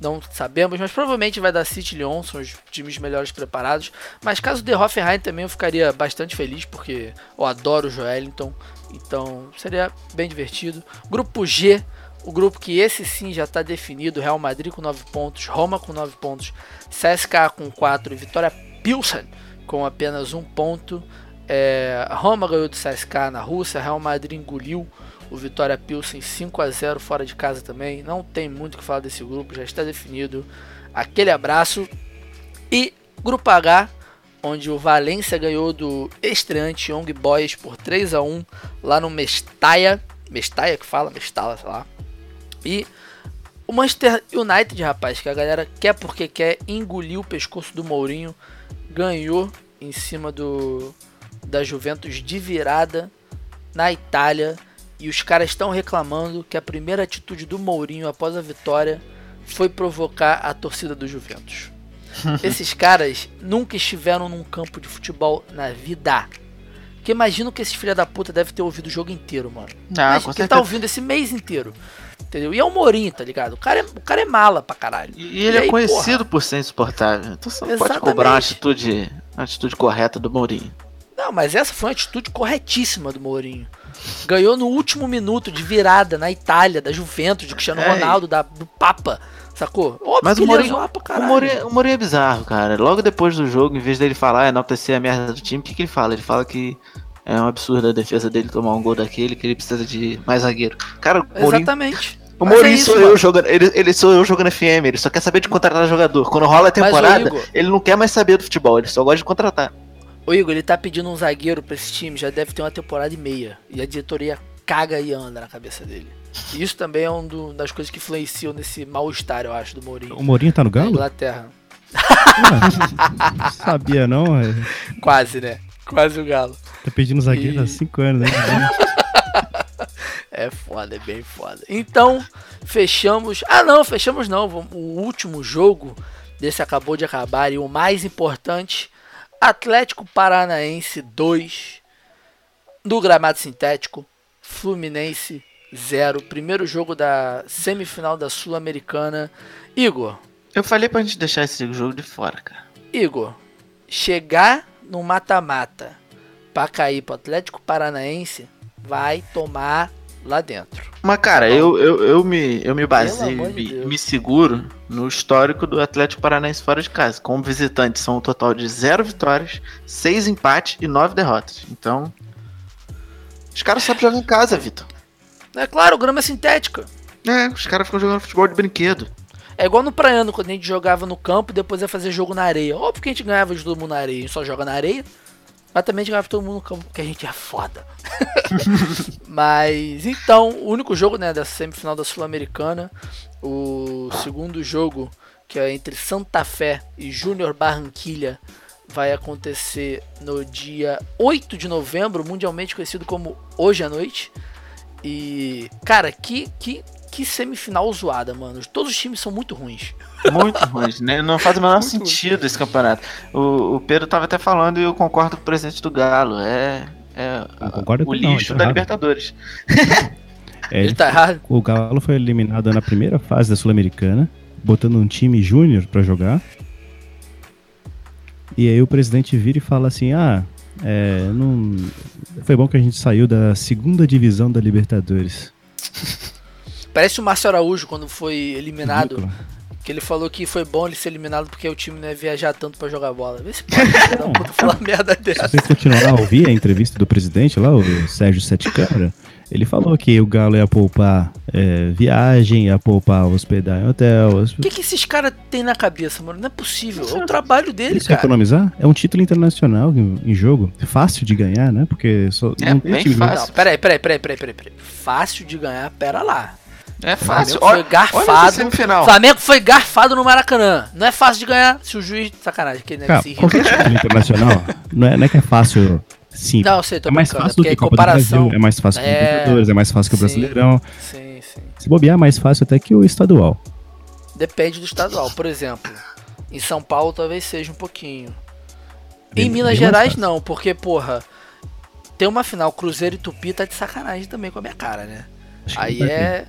não sabemos, mas provavelmente vai dar City e Lyon, são os times melhores preparados. Mas caso dê Hoffenheim também eu ficaria bastante feliz, porque eu adoro o Joelinton, então seria bem divertido. Grupo G, o grupo que esse sim já está definido, Real Madrid com 9 pontos, Roma com 9 pontos, CSKA com 4 e Vitória Pilsen com apenas um ponto. É, Roma ganhou do CSKA na Rússia, Real Madrid engoliu o Vitória Pilsen 5 a 0 fora de casa também. Não tem muito o que falar desse grupo, já está definido. Aquele abraço. E Grupo H, onde o Valência ganhou do estreante Young Boys por 3 a 1 lá no Mestalla. Mestalla que fala? Mestalla, sei lá. E o Manchester United, rapaz, que a galera quer porque quer, engoliu o pescoço do Mourinho, ganhou em cima do da Juventus de virada na Itália. E os caras estão reclamando que a primeira atitude do Mourinho após a vitória foi provocar a torcida do Juventus. Esses caras nunca estiveram num campo de futebol na vida. Porque imagino que esses filha da puta devem ter ouvido o jogo inteiro, mano. Ah, Mas que tá ouvindo esse mês inteiro. Entendeu? E é o Mourinho, tá ligado? O cara é, o cara é mala pra caralho. E ele aí, é conhecido porra, por ser insuportável. Então você pode cobrar uma atitude, uma atitude correta do Mourinho. Não, mas essa foi uma atitude corretíssima do Mourinho. Ganhou no último minuto de virada na Itália, da Juventus, de Cristiano É, Ronaldo, da, do Papa. Sacou? Óbvio Mas o Mourinho, pra o. Mourinho, o Mourinho é bizarro, cara. Logo depois do jogo, em vez dele falar, enaltecer a merda do time, o que, que ele fala? Ele fala que é um absurdo a defesa dele tomar um gol daquele, que ele precisa de mais zagueiro. Cara, o Mourinho, Exatamente. o Mourinho é isso, sou mano. eu jogando. Ele, ele sou eu jogando FM, ele só quer saber de contratar jogador. Quando rola a temporada, Igor- ele não quer mais saber do futebol, ele só gosta de contratar. Ô Igor, ele tá pedindo um zagueiro pra esse time, já deve ter uma temporada e meia. E a diretoria caga e anda na cabeça dele. E isso também é uma das coisas que influenciam nesse mal-estar, eu acho, do Mourinho. O Mourinho tá no Na Galo? Inglaterra. Não sabia não, é. Quase, né? Quase o Galo. Tá pedindo zagueiro E- há 5 anos, né? É foda, é bem foda. Então, fechamos. Ah, não, fechamos não. O último jogo desse acabou de acabar e o mais importante: Atlético Paranaense 2 do gramado sintético, Fluminense 0. Primeiro jogo da semifinal da Sul-Americana. Igor, Eu falei pra gente deixar esse jogo de fora, cara. Igor, chegar no mata-mata pra cair pro Atlético Paranaense vai tomar lá dentro. Mas, cara, eu, eu, eu me, eu me baseio, amor de me, me seguro no histórico do Atlético Paranaense fora de casa. Como visitante, são um total de zero vitórias, seis empates e nove derrotas. Então, os caras sabem jogar em casa, Vitor. É claro, grama sintética. É, os caras ficam jogando futebol de brinquedo. É igual no Praiano, quando a gente jogava no campo e depois ia fazer jogo na areia. Óbvio que a gente ganhava de todo mundo na areia, a gente só joga na areia. Mas também a gente ganhava todo mundo no campo, porque a gente é foda. mas, então, o único jogo né, da semifinal da Sul-Americana, o segundo jogo, que é entre Santa Fé e Júnior Barranquilha, vai acontecer no dia 8 de novembro, mundialmente conhecido como Hoje à Noite. E, cara, que, que, que semifinal zoada, mano. Todos os times são muito ruins. Muito ruim, né? Não faz o menor Muito ruim. sentido esse campeonato. O, o Pedro tava até falando e eu concordo com o presidente do Galo. É, é o com ele não, lixo tá da errado. Libertadores. É, Ele tá errado. O Galo foi eliminado na primeira fase da Sul-Americana, botando um time júnior pra jogar. E aí o presidente vira e fala assim: ah, é, não... foi bom que a gente saiu da segunda divisão da Libertadores. Parece o Márcio Araújo quando foi eliminado Ridículo. Que ele falou que foi bom ele ser eliminado porque o time não ia viajar tanto pra jogar bola. Vê se pode puta falar merda Se dessa. vocês continuar lá, ouvir a entrevista do presidente lá, o Sérgio Sete Câmara, ele falou que o Galo ia poupar é, viagem, ia poupar hospedar em hotel. O que, que esses caras têm na cabeça, mano? Não é possível. É o trabalho deles, Isso é cara. economizar? É um título internacional em, em jogo. Fácil de ganhar, né? Porque só, É não tem bem time fácil. Não, peraí, peraí, peraí, peraí, peraí, peraí. Fácil de ganhar, pera lá. É fácil. Olha, foi garfado. olha. Flamengo foi garfado no Maracanã. Não é fácil de ganhar se o juiz. Sacanagem, que né, Cara, se qualquer título internacional não é, não é que é fácil, sim. Não, eu sei, tô é mais brincando, fácil do porque que em a Copa do comparação. Brasil, é mais fácil que o É, Libertadores, é mais fácil que o sim. Brasileirão. Sim, sim. Se bobear, é mais fácil até que o estadual. Depende do estadual. Por exemplo, em São Paulo talvez seja um pouquinho. Bem- em Minas bem Gerais não, porque, porra, tem uma final Cruzeiro e Tupi tá de sacanagem também com a minha cara, né? Acho Aí é.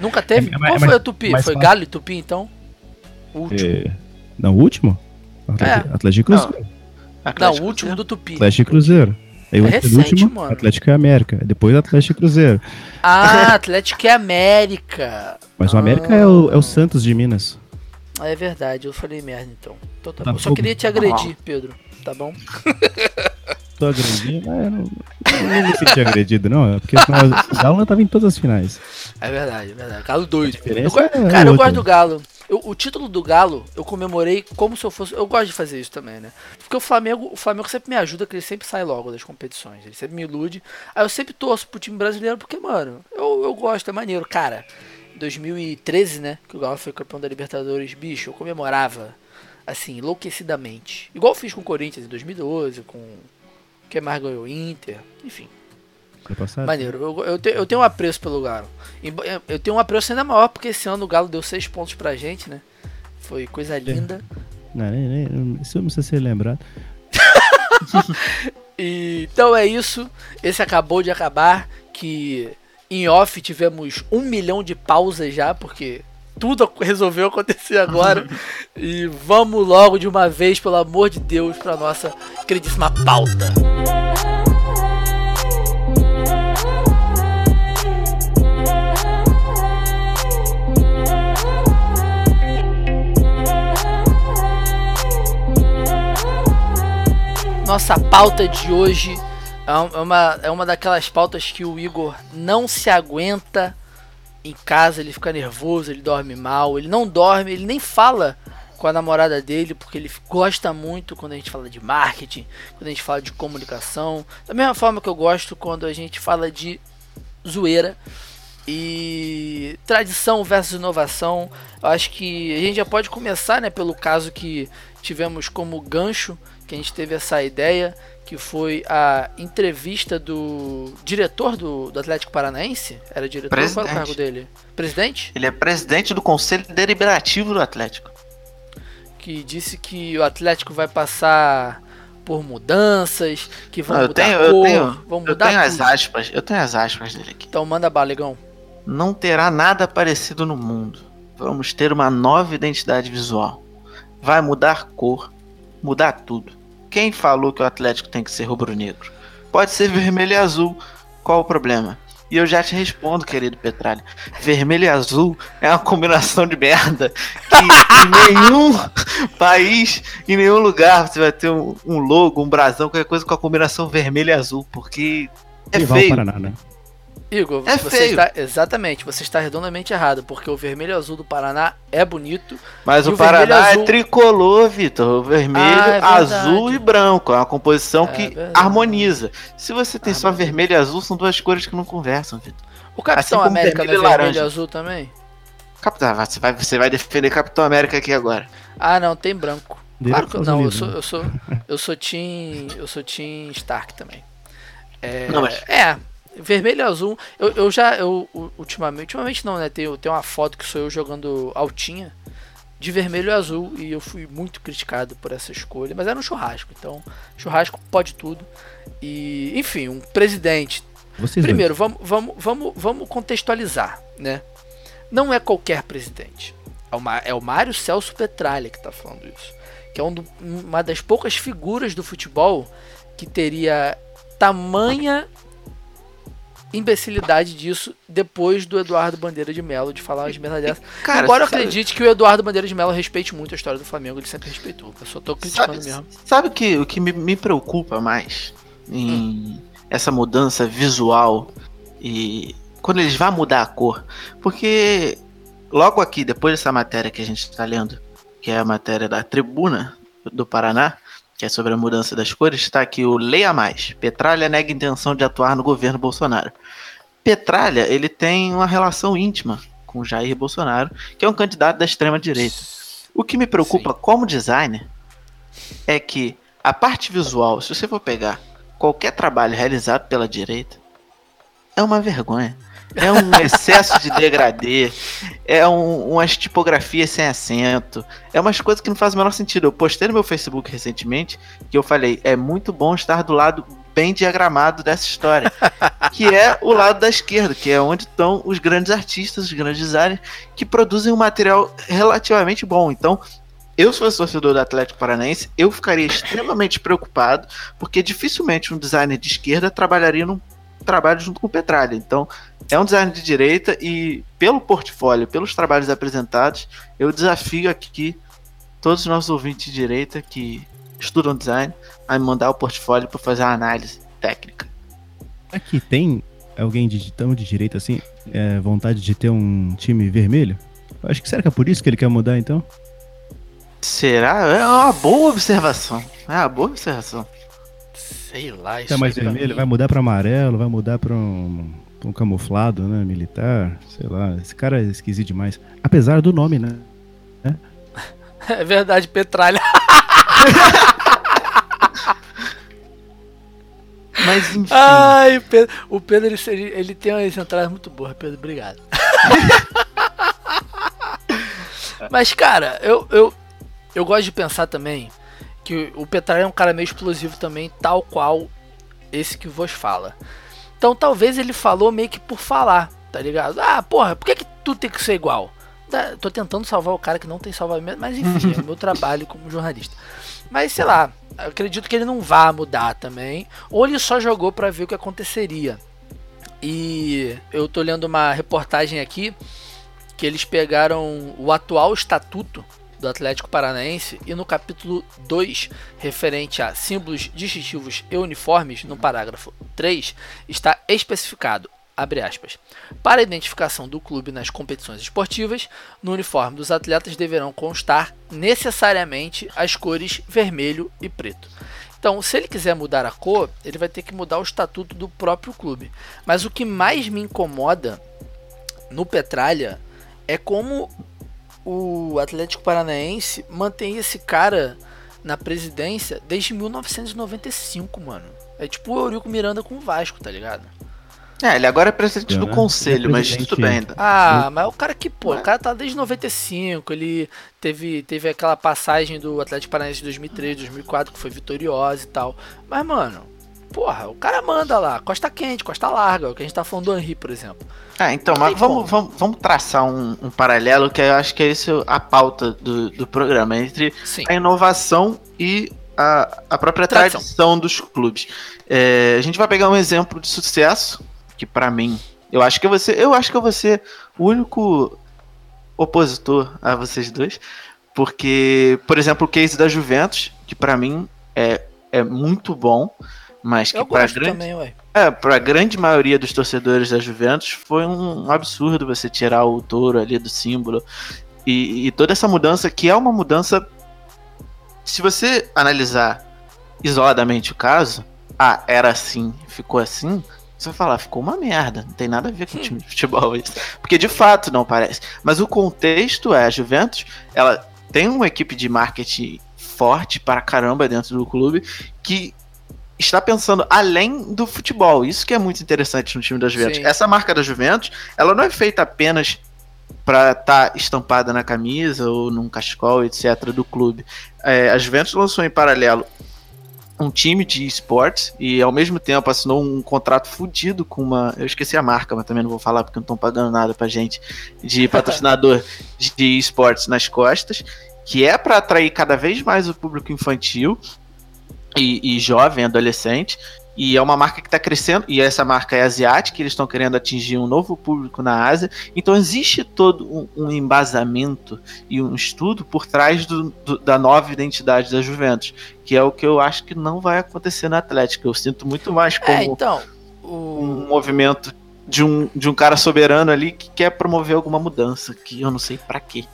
Nunca teve? É- é Qual mais- foi a Tupi? mais Foi fácil. Galo e Tupi então? O último. É, Não, o último? Atlético, Atlético e Não. Cruzeiro. Não, Atlético o último do Tupi. Atlético e Cruzeiro. Aí o É recente, último, mano. Atlético e América. Depois Atlético e Cruzeiro. Ah, Atlético é América. Mas o América é, o, é o Santos de Minas. Ah, é verdade, eu falei merda então. Então tá Tá. Só queria te agredir, Pedro. Tá bom? Tô agredindo, mas eu não, eu não me senti agredido, não. é Porque o Galo não tava em todas as finais. É verdade, é verdade. Galo doido. Eu é cara, eu outra. gosto do Galo. Eu- o título do Galo, eu comemorei como se eu fosse. Eu gosto de fazer isso também, né? Porque o Flamengo, o Flamengo sempre me ajuda, que ele sempre sai logo das competições. Ele sempre me ilude. Aí eu sempre torço pro time brasileiro, porque, mano, eu, eu gosto, é maneiro. Cara, em 2013, né? Que o Galo foi campeão da Libertadores, bicho, eu comemorava, assim, enlouquecidamente. Igual eu fiz com o Corinthians em 2012, com. Quem mais ganhou? Inter, enfim. Passado. Maneiro, eu, eu, te- eu tenho um apreço pelo Galo. Embo- eu- Eu tenho um apreço ainda maior porque esse ano o Galo deu seis pontos pra gente, né? Foi coisa linda. Não, nem, nem, isso não precisa ser lembrado. E, então é isso. Esse acabou de acabar. Que em off tivemos um milhão de pausas já, porque tudo resolveu acontecer agora. e vamos logo de uma vez, pelo amor de Deus, pra nossa queridíssima pauta. Nossa pauta de hoje é é uma, é uma daquelas pautas que o Igor não se aguenta em casa, ele fica nervoso, ele dorme mal, ele não dorme, ele nem fala com a namorada dele, porque ele gosta muito quando a gente fala de marketing, quando a gente fala de comunicação. Da mesma forma que eu gosto quando a gente fala de zoeira e tradição versus inovação. Eu acho que a gente já pode começar, né, pelo caso que tivemos como gancho, que a gente teve essa ideia, que foi a entrevista do diretor do, do Atlético Paranaense. Era diretor? Qual era o Presidente. cargo dele? Presidente? Ele é presidente do Conselho Deliberativo do Atlético. Que disse que o Atlético vai passar por mudanças, que vão eu mudar tenho, a eu cor, tenho, vão eu mudar tenho as aspas, eu tenho as aspas dele aqui. Então manda balegão. Não terá nada parecido no mundo. Vamos ter uma nova identidade visual. Vai mudar cor, mudar tudo. Quem falou que o Atlético tem que ser rubro-negro? Pode ser vermelho e azul. Qual o problema? E eu já te respondo, querido Petralha. Vermelho e azul é uma combinação de merda que em nenhum país, em nenhum lugar você vai ter um, um logo, um brasão, qualquer coisa com a combinação vermelho e azul, porque é Rival feio. Paraná, né? Igor, É você feio. está exatamente, você está redondamente errado, porque o vermelho e azul do Paraná é bonito. Mas o Paraná azul- é tricolor, Vitor. O Vermelho, Ah, é azul e branco. É uma composição É que verdade. harmoniza. Se você tem só Harmoniza. vermelho e azul, são duas cores que não conversam, Vitor. O Capitão como América não é vermelho e e azul também? Capitão, você vai, você vai defender Capitão América aqui agora. Ah, não, tem branco. Claro que eu- Direto não, eu sou, eu né? sou, eu sou Team, eu sou Team Stark também. É, Não, mas- é, vermelho e azul. Eu, eu já, eu ultimamente, ultimamente não, né? Tem, tem uma foto que sou eu jogando altinha de vermelho e azul e eu fui muito criticado por essa escolha, mas era um churrasco, então churrasco pode tudo. E, enfim, um presidente Vocês Primeiro, vamos, vamos, vamos, vamos contextualizar, né? Não é qualquer presidente. É o, Ma- é o Mário Celso Petralha que está falando isso. Que é um do- uma das poucas figuras do futebol que teria tamanha imbecilidade disso depois do Eduardo Bandeira de Mello de falar as merdas dessas. Cara, sabe- acredite que o Eduardo Bandeira de Mello respeite muito a história do Flamengo, ele sempre respeitou. Eu só tô criticando Sabe, mesmo. sabe o que, o que me, me preocupa mais em essa mudança visual e quando eles vão mudar a cor? Porque logo aqui, depois dessa matéria que a gente está lendo, que é a matéria da Tribuna do Paraná, que é sobre a mudança das cores, está aqui o Leia Mais. Petralha nega intenção de atuar no governo Bolsonaro. Petralha, ele tem uma relação íntima com Jair Bolsonaro, que é um candidato da extrema direita. O que me preocupa como designer é que a parte visual, se você for pegar qualquer trabalho realizado pela direita, é uma vergonha. É um excesso de degradê, é um, umas tipografias sem acento, é umas coisas que não fazem o menor sentido. Eu postei no meu Facebook recentemente que eu falei: é muito bom estar do lado bem diagramado dessa história, que é o lado da esquerda, que é onde estão os grandes artistas, os grandes designers que produzem um material relativamente bom. Então, eu se fosse torcedor do Atlético Paranaense, eu ficaria extremamente preocupado, porque dificilmente um designer de esquerda trabalharia num trabalho junto com o Petralha. Então, é um designer de direita e pelo portfólio, pelos trabalhos apresentados, eu desafio aqui todos os nossos ouvintes de direita que estudam design a me mandar o portfólio para fazer uma análise técnica. Aqui tem alguém de tão de direita assim, é, vontade de ter um time vermelho? Eu acho que será que é por isso que ele quer mudar então? Será? É uma boa observação. É uma boa observação. Sei lá, isso Tá mais aí vermelho, vai mudar pra amarelo, vai mudar pra um, pra um camuflado, né? Militar, sei lá. Esse cara é esquisito demais. Apesar do nome, né? É verdade, Petralha. Mas enfim. Ai, Pedro, o Pedro ele, seria- ele tem umas entradas muito boas, Pedro, obrigado. Mas, cara, eu, eu, eu gosto de pensar também que o Petralha é um cara meio explosivo também, tal qual esse que vos fala. Então talvez ele falou meio que por falar, tá ligado? Ah, porra, por que, que tudo tem que ser igual? Tá, Tô tentando salvar o cara que não tem salvamento, mas enfim, é o meu trabalho como jornalista. Mas sei lá, acredito que ele não vá mudar também. Ou ele só jogou pra ver o que aconteceria. E eu tô lendo uma reportagem aqui que eles pegaram o atual estatuto do Atlético Paranaense e no capítulo 2, referente a símbolos distintivos e uniformes, no parágrafo 3, está especificado, aspas, para a identificação do clube nas competições esportivas, no uniforme dos atletas deverão constar necessariamente as cores vermelho e preto. Então, se ele quiser mudar a cor, ele vai ter que mudar o estatuto do próprio clube. Mas o que mais me incomoda no Petralha é como o Atlético Paranaense mantém esse cara na presidência desde 1995, mano. É tipo o Eurico Miranda com o Vasco, tá ligado? É, ele agora é presidente do É, conselho, é mas presidente- tudo bem ainda. Ah, mas o cara que, pô, o cara tá desde 95, ele teve, teve aquela passagem do Atlético Paranaense de 2003, 2004, que foi vitoriosa e tal. Mas, mano, porra, o cara manda lá, costa quente, costa larga, é o que a gente tá falando do Henry, por exemplo. Ah, então, mas vamos, vamos, vamos traçar um, um paralelo que eu acho que é isso a pauta do, do programa, entre Sim. a inovação e a, a própria Tradição. tradição, dos clubes. É, a gente vai pegar um exemplo de sucesso, que pra mim, eu acho que ser, eu acho que ser o único opositor a vocês dois, porque, por exemplo, o case da Juventus, que pra mim é, é muito bom, mas que gosto grande também, ué. é, pra grande maioria dos torcedores da Juventus foi um absurdo você tirar o touro ali do símbolo. E, e toda essa mudança, que é uma mudança. Se você analisar isoladamente o caso, ah, era assim, ficou assim, você vai falar, ficou uma merda, não tem nada a ver com o time de futebol isso. Porque de fato não parece. Mas o contexto é, a Juventus, ela tem uma equipe de marketing forte para caramba dentro do clube que está pensando além do futebol. Isso que é muito interessante no time da Juventus. Sim. Essa marca da Juventus, ela não é feita apenas para estar estampada na camisa ou num cachecol, etc. do clube. É, a Juventus lançou em paralelo um time de esportes e ao mesmo tempo assinou um contrato fudido com uma. Eu esqueci a marca, mas também não vou falar porque não estão pagando nada pra gente de patrocinador de esportes nas costas, que é para atrair cada vez mais o público infantil e, e jovem, adolescente, E é uma marca que está crescendo, e essa marca é asiática, eles estão querendo atingir um novo público na Ásia. Então existe todo um, um embasamento e um estudo por trás do, do, da nova identidade da Juventus, que é o que eu acho que não vai acontecer na Atlética. Eu sinto muito mais como É, então. um O... movimento de um, de um cara soberano ali que quer promover alguma mudança, que eu não sei pra quê.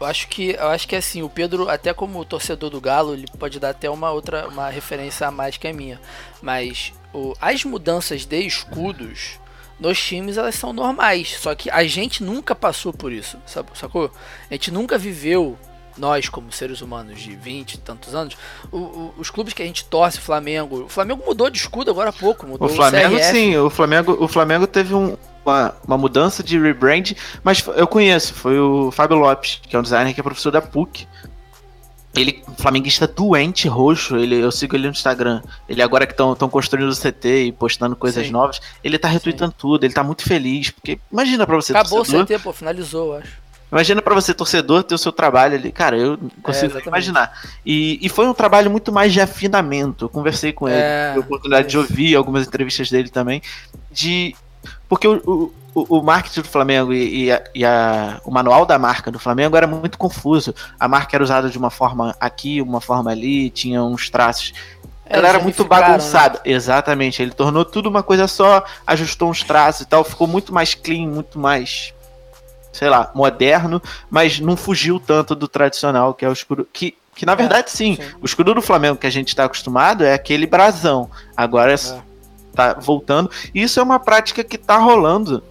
Eu acho que eu acho que assim, o Pedro, até como torcedor do Galo, ele pode dar até uma outra uma referência a mais que a minha. Mas o, as mudanças de escudos nos times elas são normais, só que a gente nunca passou por isso, sacou? A gente nunca viveu nós como seres humanos de 20 e tantos anos, o- o- os clubes que a gente torce, Flamengo, o Flamengo mudou de escudo agora há pouco, mudou O Flamengo, CRF. sim, o Flamengo, o Flamengo teve um- uma, uma mudança de rebrand, mas eu conheço, foi o Fábio Lopes, que é um designer que é professor da PUC. Ele, flamenguista doente, roxo, ele, eu sigo ele no Instagram. Ele agora que estão construindo o CT e postando coisas Sim. novas, ele tá retweetando tudo, ele tá muito feliz, porque imagina pra você, Acabou torcedor, o CT, pô, finalizou, eu acho. Imagina pra você, torcedor, ter o seu trabalho ali. Cara, eu não consigo exatamente. imaginar. E, e foi um trabalho muito mais de afinamento. Eu conversei com ele, É, tive a oportunidade de isso. ouvir algumas entrevistas dele também. De. Porque o, o, o- marketing do Flamengo e, e a- e a- o manual da marca do Flamengo era muito confuso. A marca era usada de uma forma aqui, uma forma ali, tinha uns traços. É, Ela era muito né? bagunçada. Exatamente. Ele tornou tudo uma coisa só, ajustou uns traços e tal. Ficou muito mais clean, muito mais. Sei lá, moderno, mas não fugiu tanto do tradicional, que é o escudo. Que, que na verdade, sim, sim. o escudo do Flamengo que a gente está acostumado é aquele brasão. Agora É. tá voltando. E isso é uma prática que tá rolando.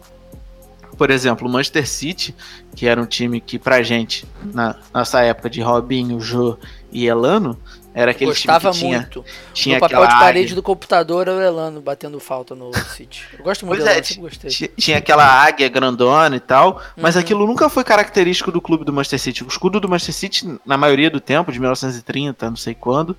Por exemplo, o Manchester City, que era um time que pra gente, na nossa época de Robinho, Jô e Elano, era aquele Gostava time que tinha, muito. tinha no papel de parede águia, do computador, Aurelano batendo falta no City. Eu gosto muito Pois dele, é, sempre gostei. Tinha- Tinha aquela águia grandona e tal, mas Uhum. aquilo nunca foi característico do clube do Manchester City. O escudo do Manchester City, na maioria do tempo, de 1930, não sei quando,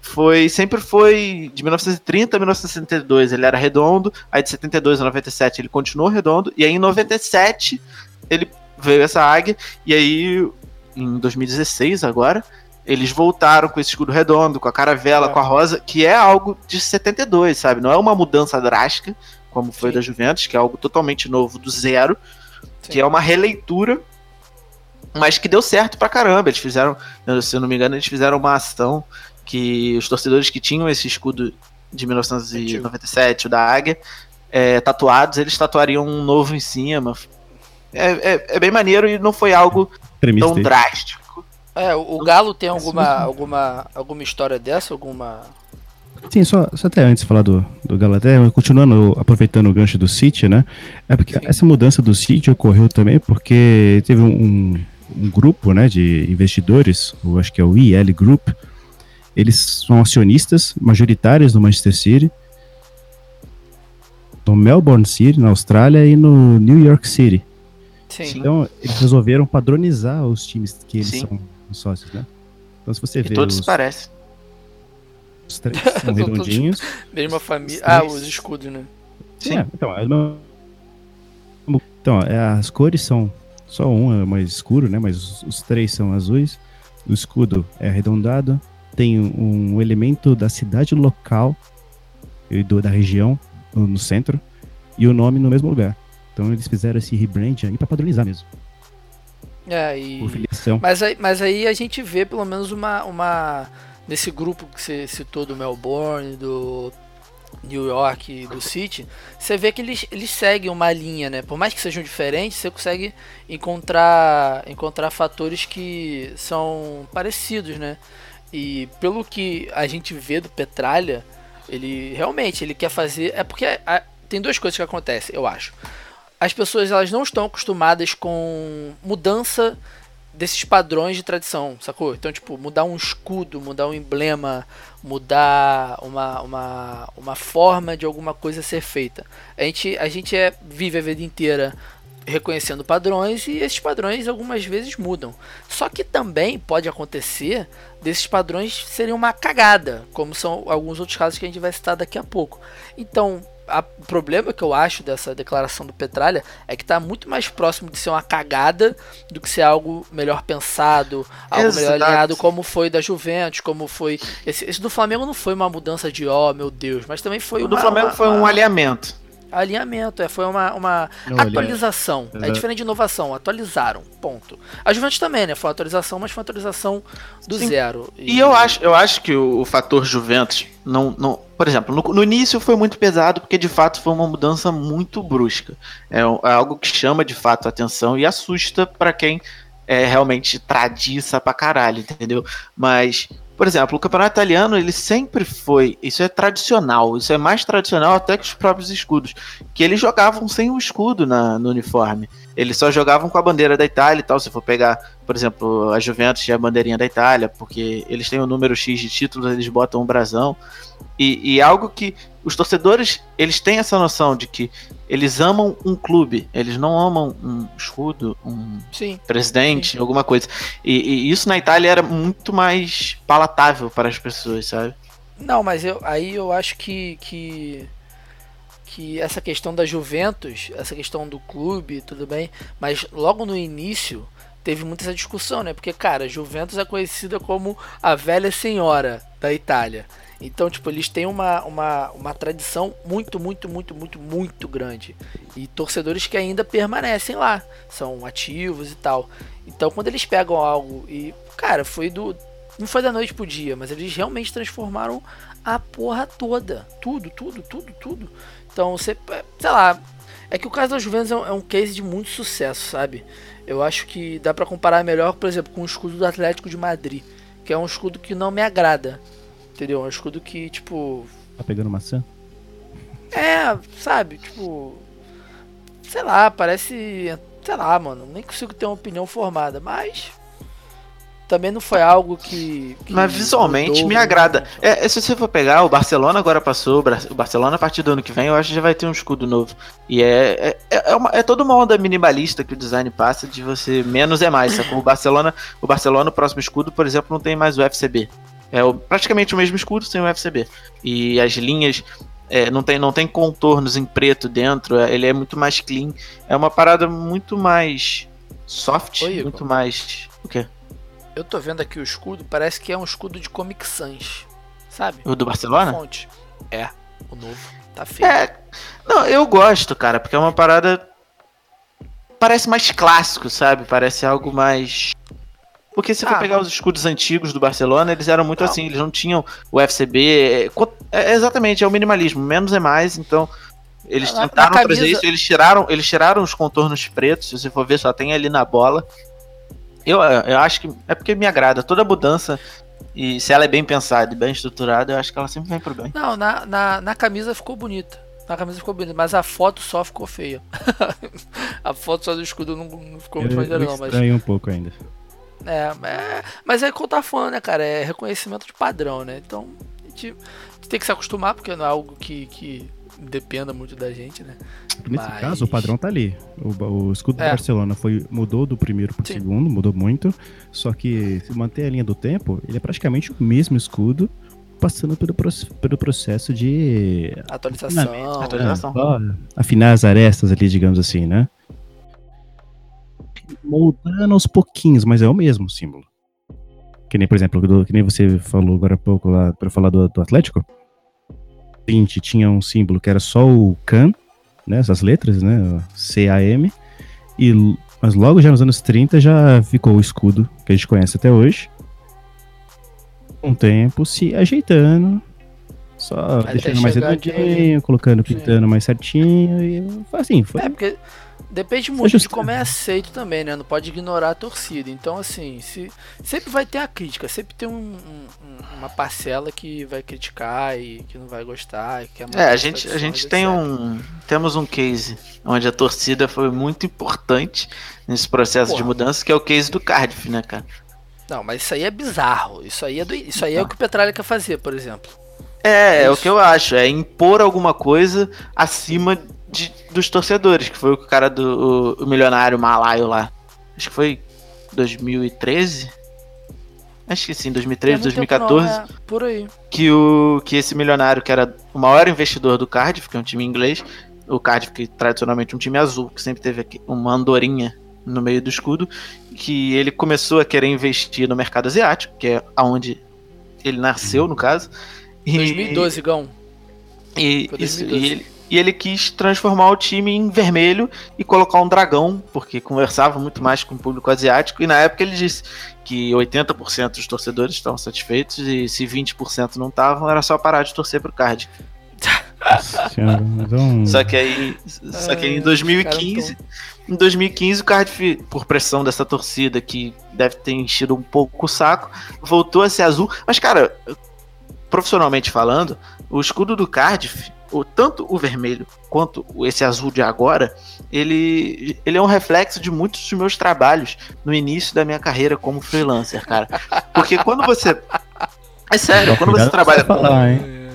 foi sempre foi de 1930 a 1962. Ele era redondo, aí de 72 a 97 ele continuou redondo, e aí em 97 ele veio essa águia, e aí em 2016 agora. Eles voltaram com esse escudo redondo, com a caravela, É. com a rosa, que é algo de 72, sabe? Não é uma mudança drástica, como foi Sim. da Juventus, que é algo totalmente novo do zero, Sim. que é uma releitura, mas que deu certo pra caramba. Eles fizeram, se eu não me engano, eles fizeram uma ação que os torcedores que tinham esse escudo de 1997, o da Águia, é, tatuados, eles tatuariam um novo em cima. É, é- é bem maneiro e não foi algo tão drástico. É, o, o Galo tem alguma, alguma, alguma história dessa? Alguma. Sim, só, só até antes de falar do, do Galaté, continuando, aproveitando o gancho do City, né? É porque Sim. essa mudança do City ocorreu também porque teve um, um grupo, né, de investidores, eu acho que é o IL Group, eles são acionistas majoritários do Manchester City, no Melbourne City, na Austrália, e no New York City. Sim. Então, eles resolveram padronizar os times que eles Sim. são sócios, né? Então, se você E vê todos os, parecem. os três são redondinhos, Mesma família. Os Ah, os escudos, né? Sim. É, então, é mesmo- então é, as cores são só um é mais escuro, né? Mas os, os três são azuis. O escudo é arredondado. Tem um, um elemento da cidade local e do, da região no, no centro e o nome no mesmo lugar. Então eles fizeram esse rebrand aí para padronizar mesmo, É, e. Mas aí, mas aí a gente vê pelo menos uma, uma. Nesse grupo que você citou do Melbourne, do New York e do City, você vê que eles, eles seguem uma linha, né? Por mais que sejam diferentes, você consegue encontrar, encontrar fatores que são parecidos, né? E pelo que a gente vê do Petralha, ele realmente ele quer fazer. É porque a- tem duas coisas que acontecem, eu acho. As pessoas elas não estão acostumadas com mudança desses padrões de tradição, sacou? Então, tipo, mudar um escudo, mudar um emblema, mudar uma, uma, uma forma de alguma coisa ser feita. A gente, a gente é, vive a vida inteira reconhecendo padrões e esses padrões algumas vezes mudam. Só que também pode acontecer desses padrões serem uma cagada, como são alguns outros casos que a gente vai citar daqui a pouco. Então, a, o problema que eu acho dessa declaração do Petralha é que tá muito mais próximo de ser uma cagada do que ser algo melhor pensado, algo Exato. melhor alinhado, como foi da Juventus, como foi. Esse, esse do Flamengo não foi uma mudança de ó, meu Deus, mas também foi O do Flamengo uma- foi um alinhamento. Alinhamento, é, foi uma, uma Não, atualização. É diferente de inovação, atualizaram, ponto. A Juventus também, né? Foi uma atualização, mas foi uma atualização do Sim. zero. E eu acho, eu acho que o, o fator Juventus não, não. Por exemplo, no, no início foi muito pesado, porque de fato foi uma mudança muito brusca. É, é algo que chama de fato a atenção e assusta pra quem é realmente tradiça pra caralho, entendeu? Mas, por exemplo, o campeonato italiano, ele sempre foi. Isso é tradicional, isso é mais tradicional até que os próprios escudos. Que eles jogavam sem o escudo na- no uniforme. Eles só jogavam com a bandeira da Itália e tal. Se for pegar por exemplo, a Juventus tinha a bandeirinha da Itália, porque eles têm o número X de títulos, eles botam um brasão. E, e algo que os torcedores, eles têm essa noção de que eles amam um clube, eles não amam um escudo, um Sim. presidente, alguma coisa. E, e isso na Itália era muito mais palatável para as pessoas, sabe? Não, mas eu, aí eu acho que, que que essa questão da Juventus, essa questão do clube, tudo bem, mas logo no início teve muita essa discussão, né? Porque, cara, Juventus é conhecida como a velha senhora da Itália. Então, tipo, eles têm uma, uma, uma tradição muito, muito, muito, muito, muito grande. E torcedores que ainda permanecem lá, são ativos e tal. Então, quando eles pegam algo e, cara, foi do. Não foi da noite pro dia, mas eles realmente transformaram a porra toda. Tudo, tudo, tudo, tudo. Então, você, sei lá. É que o caso da Juventus é um, é um case de muito sucesso, sabe? Eu acho que dá pra comparar melhor, por exemplo, com o escudo do Atlético de Madrid, que é um escudo que não me agrada. Entendeu? É um escudo que, tipo. Tá pegando maçã? É, sabe? Tipo. Sei lá, parece. Sei lá, mano. Nem consigo ter uma opinião formada, mas. Também não foi algo que. que Mas visualmente mudou me agrada. É, é, se você for pegar, o Barcelona agora passou, o Barcelona a partir do ano que vem, eu acho que já vai ter um escudo novo. E é, é, é, uma, é toda uma onda minimalista que o design passa de você menos é mais. sacou? O Barcelona, o Barcelona, o próximo escudo, por exemplo, não tem mais o FCB. É o- praticamente o mesmo escudo sem o FCB. E as linhas é, não, tem, não tem contornos em preto dentro, é- ele é muito mais clean. É uma parada muito mais soft, Oi, muito mais. O quê? Eu tô vendo aqui o escudo, parece que é um escudo de Comic Sans. Sabe? O do Barcelona? Fonte. É, o novo. Tá feio. É. Não, eu gosto, cara, porque é uma parada. Parece mais clássico, sabe? Parece algo mais. Porque se for Ah. pegar os escudos antigos do Barcelona, eles eram muito Não. assim, eles não tinham o FCB. é, é, exatamente, é o minimalismo. Menos é mais, então. Eles Na- na tentaram trazer camisa- isso, eles tiraram, eles tiraram os contornos pretos, se você for ver, só tem ali na bola. Eu, eu acho que. É porque me agrada. Toda mudança, e se ela é bem pensada e bem estruturada, eu acho que ela sempre vem pro bem. Não, na, na, na camisa ficou bonita. Na camisa ficou bonita, mas a foto só ficou feia. a foto só do escudo não, não ficou muito eu, maneira, eu não, mas. estranho um pouco ainda. É, é, mas é que eu tava falando, né, cara? É reconhecimento de padrão, né? Então, a gente, a gente tem que se acostumar, porque não é algo que, que dependa muito da gente, né? Nesse Mas- caso, o padrão tá ali. O, o escudo É. do Barcelona foi, mudou do primeiro pro Sim. segundo, mudou muito. Só que se manter a linha do tempo, ele é praticamente o mesmo escudo, passando pelo, pelo processo de Atualização. Atualização. afinar as arestas ali, digamos assim, né? Moldando aos pouquinhos, mas é o mesmo símbolo. Que nem, por exemplo, do- que nem você falou agora há pouco lá pra falar do, do Atlético. 20 tinha um símbolo que era só o CAN, né? Essas letras, né? C-A-M. E, mas logo já nos anos 30 já ficou o escudo que a gente conhece até hoje. Com o tempo se ajeitando. Só Até deixando mais redondinho, colocando, Sim. pintando mais certinho. E assim, foi. É, porque depende muito de como é aceito também, né? Não pode ignorar a torcida. Então, assim, se, sempre vai ter a crítica, sempre tem um- um- um- uma parcela que vai criticar e que não vai gostar. E que É, a gente, a gente tem etc. um. Temos um case onde a torcida foi muito importante nesse processo de Porra. mudança, que é o case do Cardiff, né, cara? Não, mas isso aí é bizarro. Isso aí é, do... isso aí é o que o Petralha quer fazer, por exemplo. É, é o que eu acho, é impor alguma coisa acima de- dos torcedores, que foi o cara do o, o milionário malaio lá. Acho que foi 2013. acho que sim, 2013, Tem muito tempo 2014, não, é, por aí. que, o, que esse milionário, que era o maior investidor do Cardiff, que é um time inglês, o Cardiff, que tradicionalmente é um time azul, que sempre teve aqui uma andorinha no meio do escudo, que ele começou a querer investir no mercado asiático, que é aonde ele nasceu, no caso. E- 2012, Gão. E, Foi isso, 2012. e ele, e ele quis transformar o time em vermelho e colocar um dragão, porque conversava muito mais com o público asiático. E na época ele disse que 80% dos torcedores estavam satisfeitos e se 20% não estavam, era só parar de torcer pro Cardiff. Senhora, é. Só que aí, só que aí em Ah, 2015, em 2015 o Cardiff, por pressão dessa torcida que deve ter enchido um pouco o saco, voltou a ser azul. Mas cara, profissionalmente falando, o escudo do Cardiff, o, tanto o vermelho quanto o- esse azul de agora, ele, ele é um reflexo de muitos dos meus trabalhos no início da minha carreira como freelancer, cara. Porque quando você é sério, quando você trabalha com?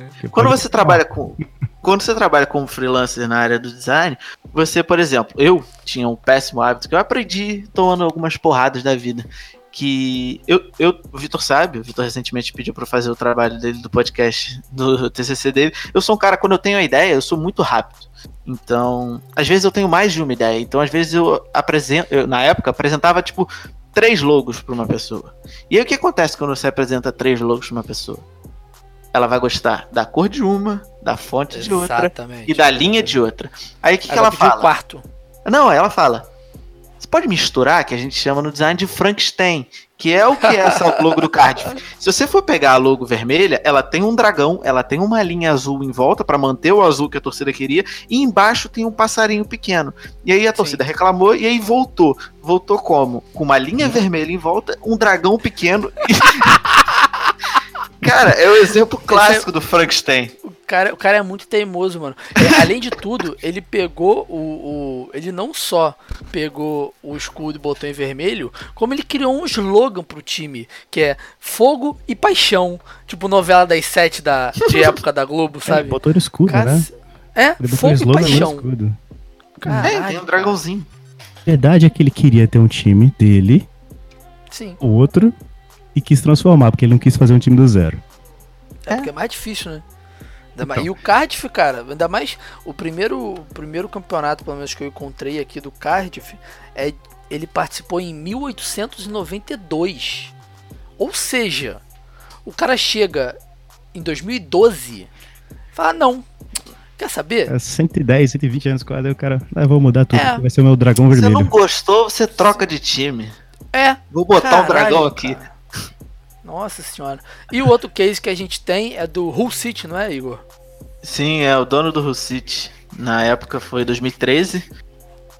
Porque quando você trabalha com quando você trabalha como freelancer na área do design, você, por exemplo, eu tinha um péssimo hábito que eu aprendi tomando algumas porradas da vida. Que eu, eu o Vitor sabe, o Vitor recentemente pediu pra eu fazer o trabalho dele do podcast, do TCC dele. Eu sou um cara, quando eu tenho a ideia, eu sou muito rápido. Então, às vezes eu tenho mais de uma ideia. Então, às vezes eu apresento, eu, na época, apresentava tipo três logos pra uma pessoa. E aí o que acontece quando você apresenta três logos pra uma pessoa? Ela vai gostar da cor de uma, da fonte de outra Exatamente. e da linha de outra. Aí o que, que ela pedir o fala? quarto. Não, ela fala. Pode misturar, que a gente chama no design de Frankenstein, que é o que é essa logo do Cardiff. Se você for pegar a logo vermelha, ela tem um dragão, ela tem uma linha azul em volta para manter o azul que a torcida queria, e embaixo tem um passarinho pequeno. E aí a torcida reclamou e aí voltou. Voltou como? Com uma linha vermelha em volta, um dragão pequeno. Cara, é o exemplo clássico do Frankenstein. O cara, o cara é muito teimoso, mano. É, além de tudo, ele pegou o, o- Ele não só pegou o escudo e botou em vermelho, como ele criou um slogan pro time, que é fogo e paixão. Tipo novela das sete da, de época da Globo, Ele sabe? botou no escudo, Cara, né? É, Ele botou fogo e paixão. escudo. É, Caralho, tem um dragãozinho. A verdade é que ele queria ter um time dele, Sim, o outro, e quis transformar, porque ele não quis fazer um time do zero. é porque é mais difícil, né? Ainda mais- E o Cardiff, cara, ainda mais o primeiro, o primeiro campeonato, pelo menos que eu encontrei aqui do Cardiff, é, ele participou em 1892. Ou seja, o cara chega em 2012 e fala: Não, quer saber? É 110, 120 anos quase, aí o cara, ah, vou mudar tudo, É. vai ser o meu dragão Você vermelho. não gostou, você troca de time. É, Vou botar Caralho, um dragão aqui. cara. Nossa senhora. E o outro case que a gente tem é do Hull City, não é, Igor? Sim, é o dono do Hull City. Na época foi 2013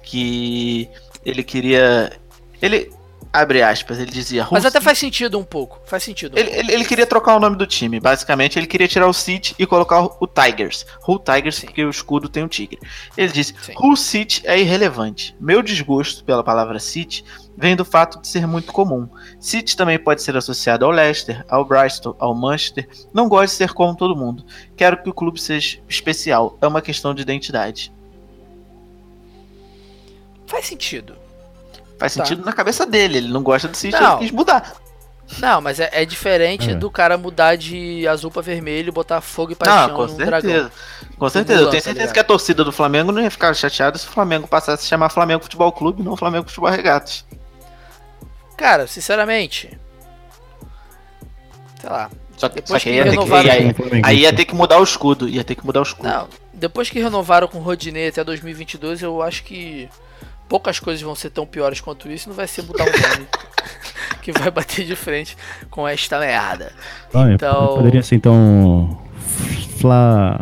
que ele queria. Ele. Abre aspas, ele dizia. Hull Mas até faz sentido um pouco. Faz sentido. um Ele, ele, ele queria trocar o nome do time. Basicamente, ele queria tirar o City e colocar o, o Tigers. Hull Tigers, Sim. porque o escudo tem um tigre. Ele disse: Sim. Hull City é irrelevante. Meu desgosto pela palavra City vem do fato de ser muito comum. City também pode ser associado ao Leicester, ao Bristol, ao Manchester. Não gosto de ser como todo mundo. Quero que o clube seja especial. É uma questão de identidade. Faz sentido. Faz Tá. sentido na cabeça dele. Ele não gosta do City, Não. ele quis mudar. Não, mas é, é diferente É. do cara mudar de azul pra vermelho botar fogo e Não, paixão com num certeza. dragão. Com certeza. Eu tenho tá certeza que a torcida do Flamengo não ia ficar chateada se o Flamengo passasse a se chamar Flamengo Futebol Clube e não Flamengo Futebol Regatas. Cara, sinceramente. Sei lá. Só que, Depois só que que aí, ia ter que, renovaram- aí, aí- ia ter que mudar o escudo. Ia ter que mudar o escudo. Não, depois que renovaram com o Rodinei até 2022, eu acho que poucas coisas vão ser tão piores quanto isso. Não vai ser mudar o nome que vai bater de frente com esta merda. Ah, Então- Poderia ser então. Fla.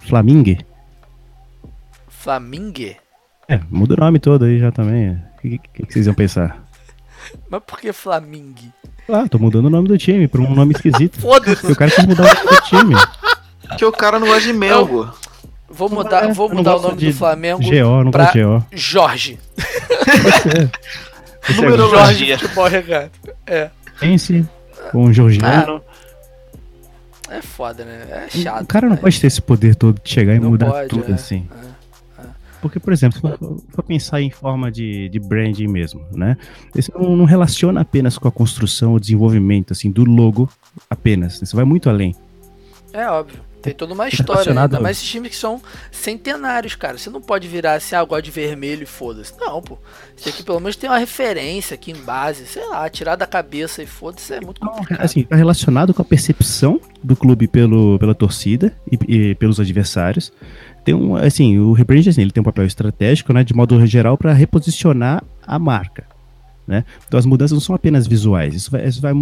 Flamingue? Flamingue? É, muda o nome todo aí já também. O que, que- que vocês iam pensar? Mas por que Flamingue? Ah, tô mudando o nome do time pra um nome esquisito. Foda-se! Porque o cara quis mudar o nome do time. Porque o cara não gosta de Melgo. Vou mudar, É, vou mudar o nome de do Flamengo GO, não pra GO. Jorge. Pode ser. Esse é Numerologia. Jorge Futebol. É. Pense com o Georgiano. É foda, né? É chato. o cara não mas- pode ter esse poder todo de chegar e Não mudar pode, tudo é. assim. Porque, por exemplo, se for, for pensar em forma de, de branding mesmo, né? Você não, não relaciona apenas com a construção ou desenvolvimento, assim, do logo apenas. Você vai muito além. É óbvio. Tem toda uma história, né? ainda mais esses times que são centenários, cara. Você não pode virar assim, ah, gosto de vermelho e foda-se. Não, pô. Você aqui pelo menos tem uma referência aqui em base, sei lá, tirar da cabeça e foda-se é muito complicado. Assim, tá relacionado com a percepção do clube pelo, pela torcida e, e pelos adversários. Tem um, assim, o rebranding assim, ele tem um papel estratégico, né, de modo geral, para reposicionar a marca, né? Então as mudanças não são apenas visuais, isso vai, isso vai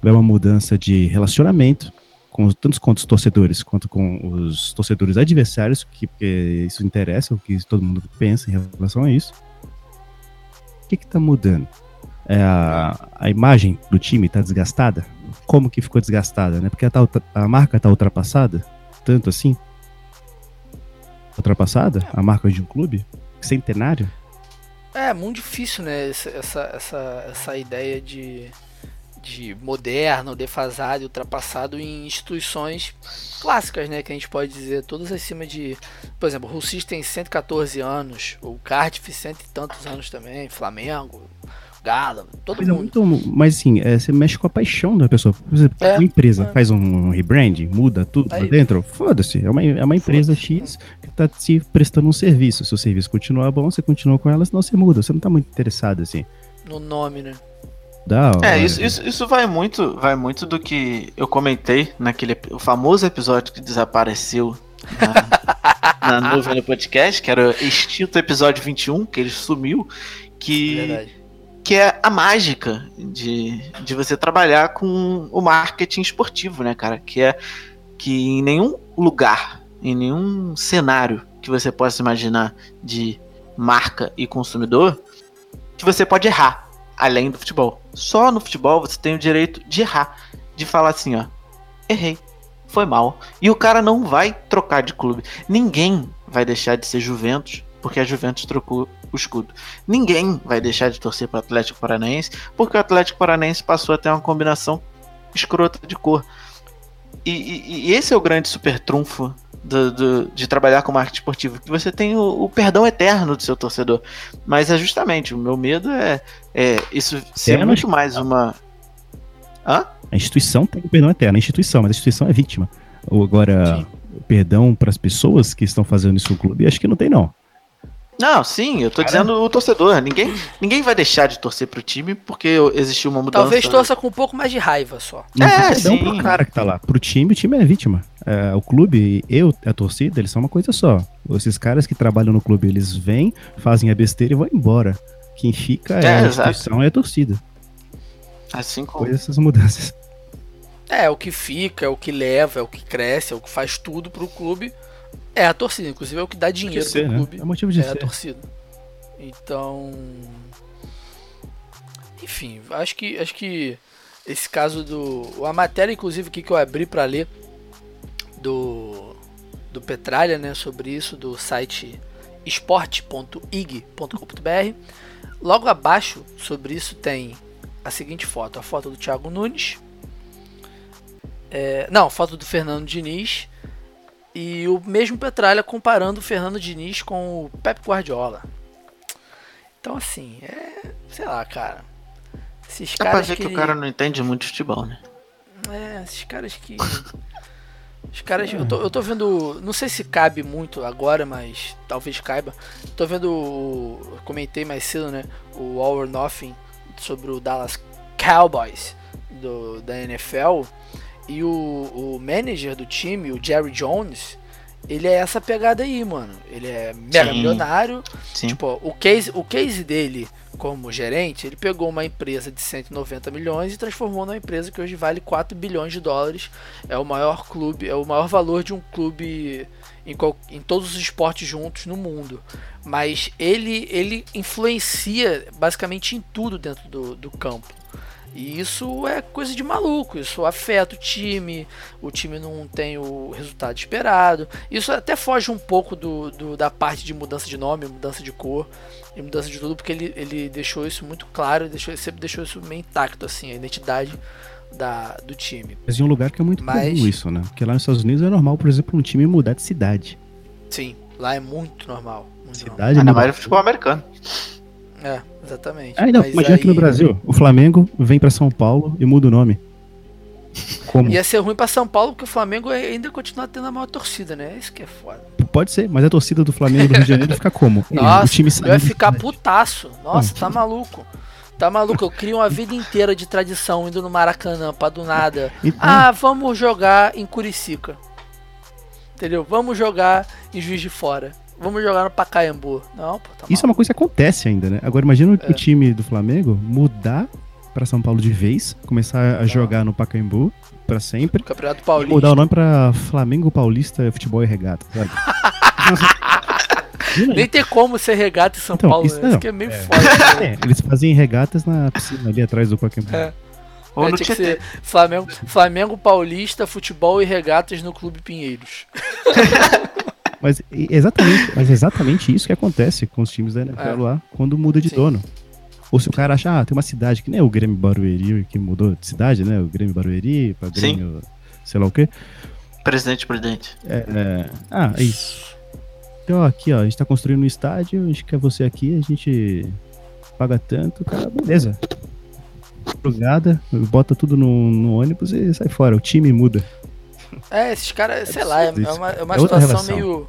vai uma mudança de relacionamento, com tanto com os torcedores quanto com os torcedores adversários, que, porque isso interessa, o que todo mundo pensa em relação a isso. O que está mudando? É a, a imagem do time está desgastada? Como que ficou desgastada? Né? Porque a, a marca está ultrapassada? Tanto assim? Ultrapassada? A marca de um clube? Centenário? É, muito difícil, né? Essa, essa, essa, ideia de de moderno, defasado e ultrapassado em instituições clássicas, né? Que a gente pode dizer, todas acima de. Por exemplo, o Russis tem 114 anos, o Cardiff cento e tantos anos também, Flamengo, Galo, todo mas mundo. É muito, mas assim, é, você mexe com a paixão da pessoa. Por exemplo, é, uma empresa é. faz um rebrand, muda tudo pra dentro, foda-se. É uma, é uma empresa X que tá se prestando um serviço. Se o serviço continuar bom, você continua com ela, senão você muda. Você não tá muito interessado assim. No nome, né? Da hora. É, isso, isso, isso vai muito vai muito do que eu comentei naquele o famoso episódio que desapareceu na, na nuvem do podcast, que era o extinto episódio 21, que ele sumiu, que, é que é a mágica de, de você trabalhar com o marketing esportivo, né, cara? Que é que em nenhum lugar, em nenhum cenário que você possa imaginar de marca e consumidor, que você pode errar além do futebol. Só no futebol você tem o direito de errar, de falar assim, ó, errei, foi mal. E o cara não vai trocar de clube. Ninguém vai deixar de ser Juventus porque a Juventus trocou o escudo. Ninguém vai deixar de torcer para o Atlético Paranaense porque o Atlético Paranaense passou a ter uma combinação escrota de cor. E, e, e esse é o grande super trunfo do, do, de trabalhar com marketing esportivo, que você tem o, o, perdão eterno do seu torcedor. Mas é justamente, o meu medo é, é isso ser é muito mais uma. Hã? A instituição tem o perdão eterno, a instituição, mas a instituição é vítima. Ou agora, o perdão para as pessoas que estão fazendo isso no clube, acho que não tem, não. Não, sim, eu tô Cara. dizendo o torcedor. Ninguém, ninguém vai deixar de torcer pro time porque existiu uma mudança. Talvez torça com um pouco mais de raiva só. Não, é, sim. pro cara que tá lá. Pro time, o time é vítima. É, o clube eu, a torcida, eles são uma coisa só. Esses caras que trabalham no clube, eles vêm, fazem a besteira e vão embora. Quem fica é, é a instituição e a torcida. Assim como. Foi essas mudanças. É, o que fica, é o que leva, é o que cresce, é o que faz tudo pro clube é a torcida, inclusive é o que dá dinheiro ser, pro né? clube. É motivo de é ser. a torcida. Então, enfim, acho que acho que esse caso do a matéria inclusive que eu abri para ler do do Petralha, né, sobre isso do site esporte.ig.com.br. Logo abaixo sobre isso tem a seguinte foto, a foto do Thiago Nunes. É, não, foto do Fernando Diniz e o mesmo Petralha comparando o Fernando Diniz com o Pep Guardiola. Então, assim, é. Sei lá, cara. Esses Dá caras. ver que, que o cara não entende muito de futebol, né? É, esses caras que. Os caras. Eu tô, eu tô vendo. Não sei se cabe muito agora, mas talvez caiba. Tô vendo. Comentei mais cedo, né? O All or Nothing sobre o Dallas Cowboys do, da NFL. E o, o manager do time, o Jerry Jones, ele é essa pegada aí, mano. Ele é mega Sim. milionário. Sim. Tipo, o case, o case dele como gerente, ele pegou uma empresa de 190 milhões e transformou numa empresa que hoje vale 4 bilhões de dólares. É o maior clube, é o maior valor de um clube em, em todos os esportes juntos no mundo. Mas ele, ele influencia basicamente em tudo dentro do, do campo. E isso é coisa de maluco, isso afeta o time, o time não tem o resultado esperado. Isso até foge um pouco do, do, da parte de mudança de nome, mudança de cor e mudança de tudo, porque ele, ele deixou isso muito claro, deixou, sempre deixou isso meio intacto, assim, a identidade da, do time. Mas em um lugar que é muito Mas... comum isso, né? Porque lá nos Estados Unidos é normal, por exemplo, um time mudar de cidade. Sim. Lá é muito normal. Muito normal. Cidade Ainda muda. mais no futebol americano. É, exatamente. Ah, não, Mas imagina aqui no aí- Brasil, o Flamengo vem pra São Paulo e muda o nome. Como? Ia ser ruim pra São Paulo porque o Flamengo ainda continua tendo a maior torcida, né? Isso que é foda. Pode ser, mas a torcida do Flamengo do Rio de Janeiro fica como? Nossa, o time eu ia saindo- ficar putaço. Nossa, tá maluco. Tá maluco, eu crio uma vida inteira de tradição indo no Maracanã pra do nada. Então, Ah, vamos jogar em Curicica. Entendeu? Vamos jogar em Juiz de Fora. Vamos jogar no Pacaembu. Não, pô, tá Isso é uma coisa que acontece ainda, né? Agora imagina o- É. o time do Flamengo mudar pra São Paulo de vez, começar a jogar no Pacaembu pra sempre, Campeonato e Paulista. mudar o nome pra Flamengo Paulista Futebol e Regata, sabe? Nem tem como ser regata em São Então, Paulo, isso né? Isso que é meio É. foda. Né? É, eles fazem regatas na piscina ali atrás do Pacaembu. É. Ou É, no tinha que ser Flamengo, Flamengo Paulista, futebol e regatas no Clube Pinheiros. Mas exatamente, mas é exatamente isso que acontece com os times da NFL É. lá quando muda de Sim. dono. Ou se o cara acha, ah, tem uma cidade que nem é o Grêmio Barueri que mudou de cidade, né? O Grêmio Barueri Sim. Grêmio, sei lá o quê. Presidente prudente. É, é, ah, é isso. Então, ó, aqui, ó, a gente tá construindo um estádio, a gente quer você aqui, a gente paga tanto, cara, beleza. Drogada, bota tudo no, no ônibus e sai fora. O time muda. É, esses caras, sei lá, é, é isso. uma, é uma É situação meio,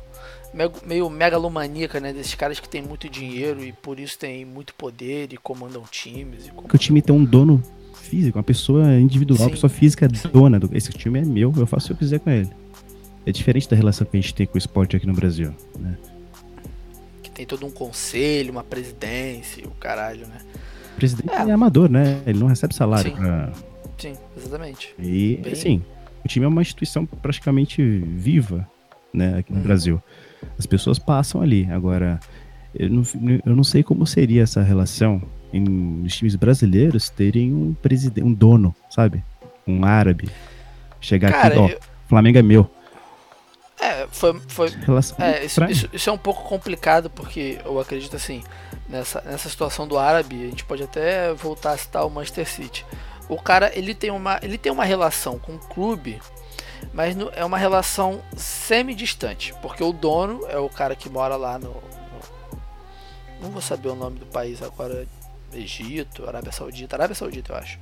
meio, meio megalomaníaca, né? Desses caras que têm muito dinheiro e por isso têm muito poder e comandam times. E Porque o time tem um dono físico, uma pessoa individual, Sim. uma pessoa física dona. Do, esse time é meu, eu faço o que eu quiser com ele. É diferente da relação que a gente tem com o esporte aqui no Brasil. Né? que tem todo um conselho, uma presidência, o caralho, né? O presidente É. é. amador, né? Ele não recebe salário. Sim. Pra... Sim, exatamente. E, Bem- o time é uma instituição praticamente viva, né, aqui no Uhum. Brasil. As pessoas passam ali. Agora, eu não, eu não sei como seria essa relação em nos times brasileiros terem um presidente, um dono, sabe? Um árabe. Chegar Cara, aqui, ó, eu- Flamengo é meu. é, foi, foi, Relação É, isso, isso, isso é um pouco complicado, porque eu acredito assim, nessa, nessa situação do árabe, a gente pode até voltar a citar o Manchester City. O cara, ele tem uma, ele tem uma relação com o clube, mas no- é uma relação semi-distante, porque o dono é o cara que mora lá no, no- Não vou saber o nome do país agora, Egito, Arábia Saudita, Arábia Saudita eu acho.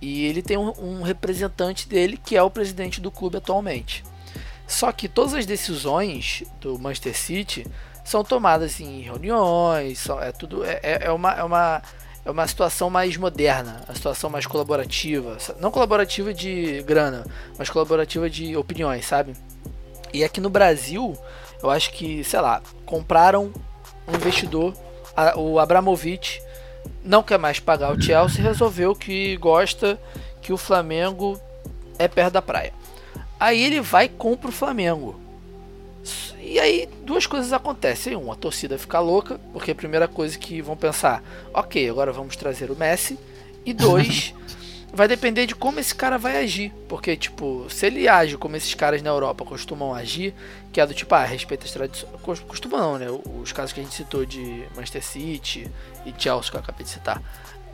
E ele tem um, um representante dele, que é o presidente do clube atualmente. Só que todas as decisões do Manchester City são tomadas em reuniões, é tudo é, é- é uma, é, uma, é uma situação mais moderna, a situação mais colaborativa, não colaborativa de grana, mas colaborativa de opiniões, sabe? E aqui no Brasil, eu acho que, sei lá, compraram um investidor, a- o Abramovich, não quer mais pagar o Chelsea, resolveu que gosta que o Flamengo é perto da praia. Aí ele vai e compra o Flamengo. E aí duas coisas acontecem. Um, a torcida fica louca, porque a primeira coisa que vão pensar, ok, agora vamos trazer o Messi. E dois, vai depender de como esse cara vai agir. Porque, tipo, se ele age como esses caras na Europa costumam agir, que é do tipo, ah, respeita as tradições. Costuma não, né? Os casos que a gente citou de Manchester City e Chelsea, que eu acabei de citar.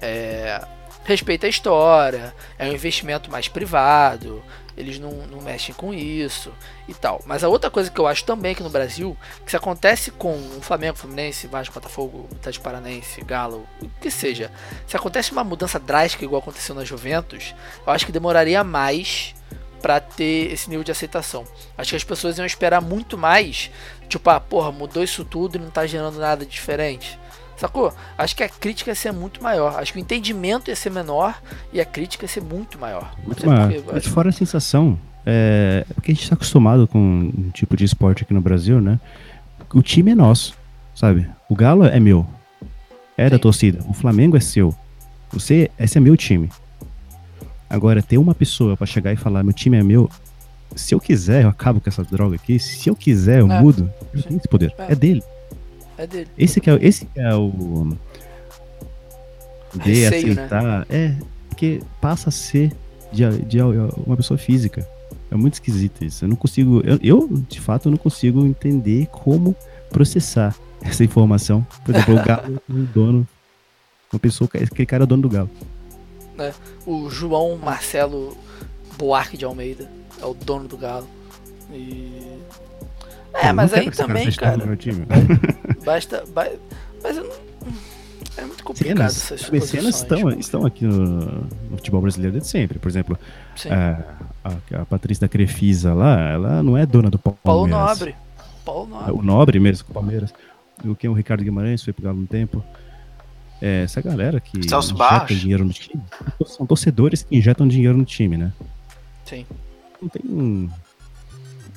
É, respeita a história, é um investimento mais privado, eles não, não mexem com isso e tal. Mas a outra coisa que eu acho também aqui no Brasil, que se acontece com o Flamengo, Fluminense, Vasco, Botafogo, Atlético Paranense, Galo, o que seja, se acontece uma mudança drástica igual aconteceu na Juventus, eu acho que demoraria mais para ter esse nível de aceitação. Acho que as pessoas iam esperar muito mais, tipo, ah, porra, mudou isso tudo e não tá gerando nada diferente. Sacou? Acho que a crítica ia ser muito maior. Acho que o entendimento ia ser menor e a crítica ia ser muito maior. Muito maior. porquê, eu Mas fora a sensação, é porque a gente está acostumado com um tipo de esporte aqui no Brasil, né? O time é nosso, sabe? O Galo é meu. É da Sim. torcida. O Flamengo é seu. Você, esse é meu time. Agora, ter uma pessoa pra chegar e falar, meu time é meu. Se eu quiser, eu acabo com essa droga aqui. Se eu quiser, eu É. mudo. Eu tenho esse poder. É. É dele. É dele. Esse que é, esse que é o. De Receio, né? aceitar. É, porque passa a ser de, de uma pessoa física. É muito esquisito isso. Eu não consigo. Eu, eu, de fato, eu não consigo entender como processar essa informação. Por exemplo, o galo, um dono. Uma pessoa, aquele cara é o dono do galo. O João Marcelo Buarque de Almeida é o dono do Galo. E É, Eu mas aí também, cara. do meu time. Basta. ba- Mas eu não. É muito complicado Cenas, essas sabe, cenas estão, estão aqui no, no futebol brasileiro desde sempre. Por exemplo, a, a, a Patrícia da Crefisa lá, ela não é dona do Palmeiras. Paulo Nobre. Paulo Nobre. O Nobre mesmo, com o Palmeiras. O que é o Ricardo Guimarães, foi pegado um tempo. É, essa galera que Celso injeta dinheiro no time, são torcedores que injetam dinheiro no time, né? Sim. Não tem um,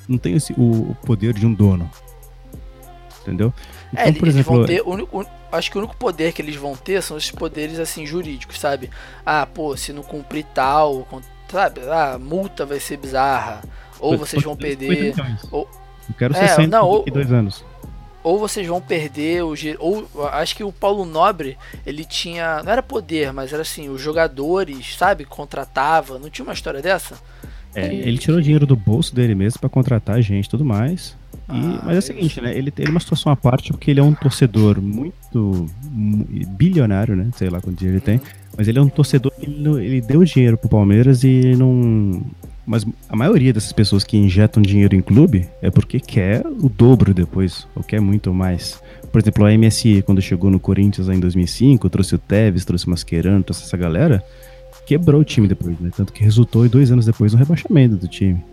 não tem esse, o, o poder de um dono. Entendeu? É, Então, eles vão ter. o único- o- acho que o único poder que eles vão ter são esses poderes assim jurídicos, sabe? Ah, pô, se não cumprir tal, sabe? Ah, multa vai ser bizarra. Ou vocês vão 50 perder. milhões. ou- Eu quero É, 60 não, ou- daqui dois anos. Ou vocês vão perder o ou acho que o Paulo Nobre, ele tinha, não era poder, mas era assim, os jogadores, sabe, contratava, não tinha uma história dessa? É, ele tirou dinheiro do bolso dele mesmo pra contratar gente e tudo mais. E- Ah, mas é o seguinte, né? Ele tem uma situação à parte porque ele é um torcedor muito mu- bilionário, né? Sei lá quanto dinheiro ele tem. Mas ele é um torcedor que ele, ele deu dinheiro pro Palmeiras e não. Mas a maioria dessas pessoas que injetam dinheiro em clube é porque quer o dobro depois, ou quer muito mais. Por exemplo, a MSI, quando chegou no Corinthians em 2005, trouxe o Tevez, trouxe o Mascherano, trouxe essa galera, quebrou o time depois, né? Tanto que resultou dois anos depois no rebaixamento do time.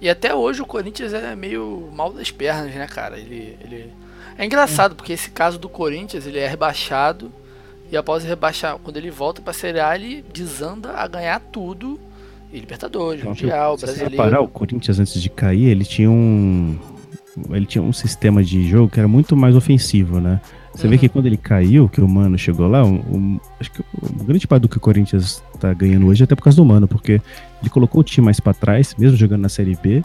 E até hoje o Corinthians é meio mal das pernas, né, cara? Ele, ele... É engraçado, porque esse caso do Corinthians, ele é rebaixado, e após rebaixar, quando ele volta pra Série A, ele desanda a ganhar tudo. E Libertadores, Então, Mundial, se Brasileiro. reparar, o Corinthians antes de cair, ele tinha um. Ele tinha um sistema de jogo que era muito mais ofensivo, né? Você vê Uhum. que quando ele caiu, que o Mano chegou lá, um- um- acho que o grande parte do que o Corinthians tá ganhando hoje é até por causa do Mano, porque ele colocou o time mais pra trás, mesmo jogando na Série B,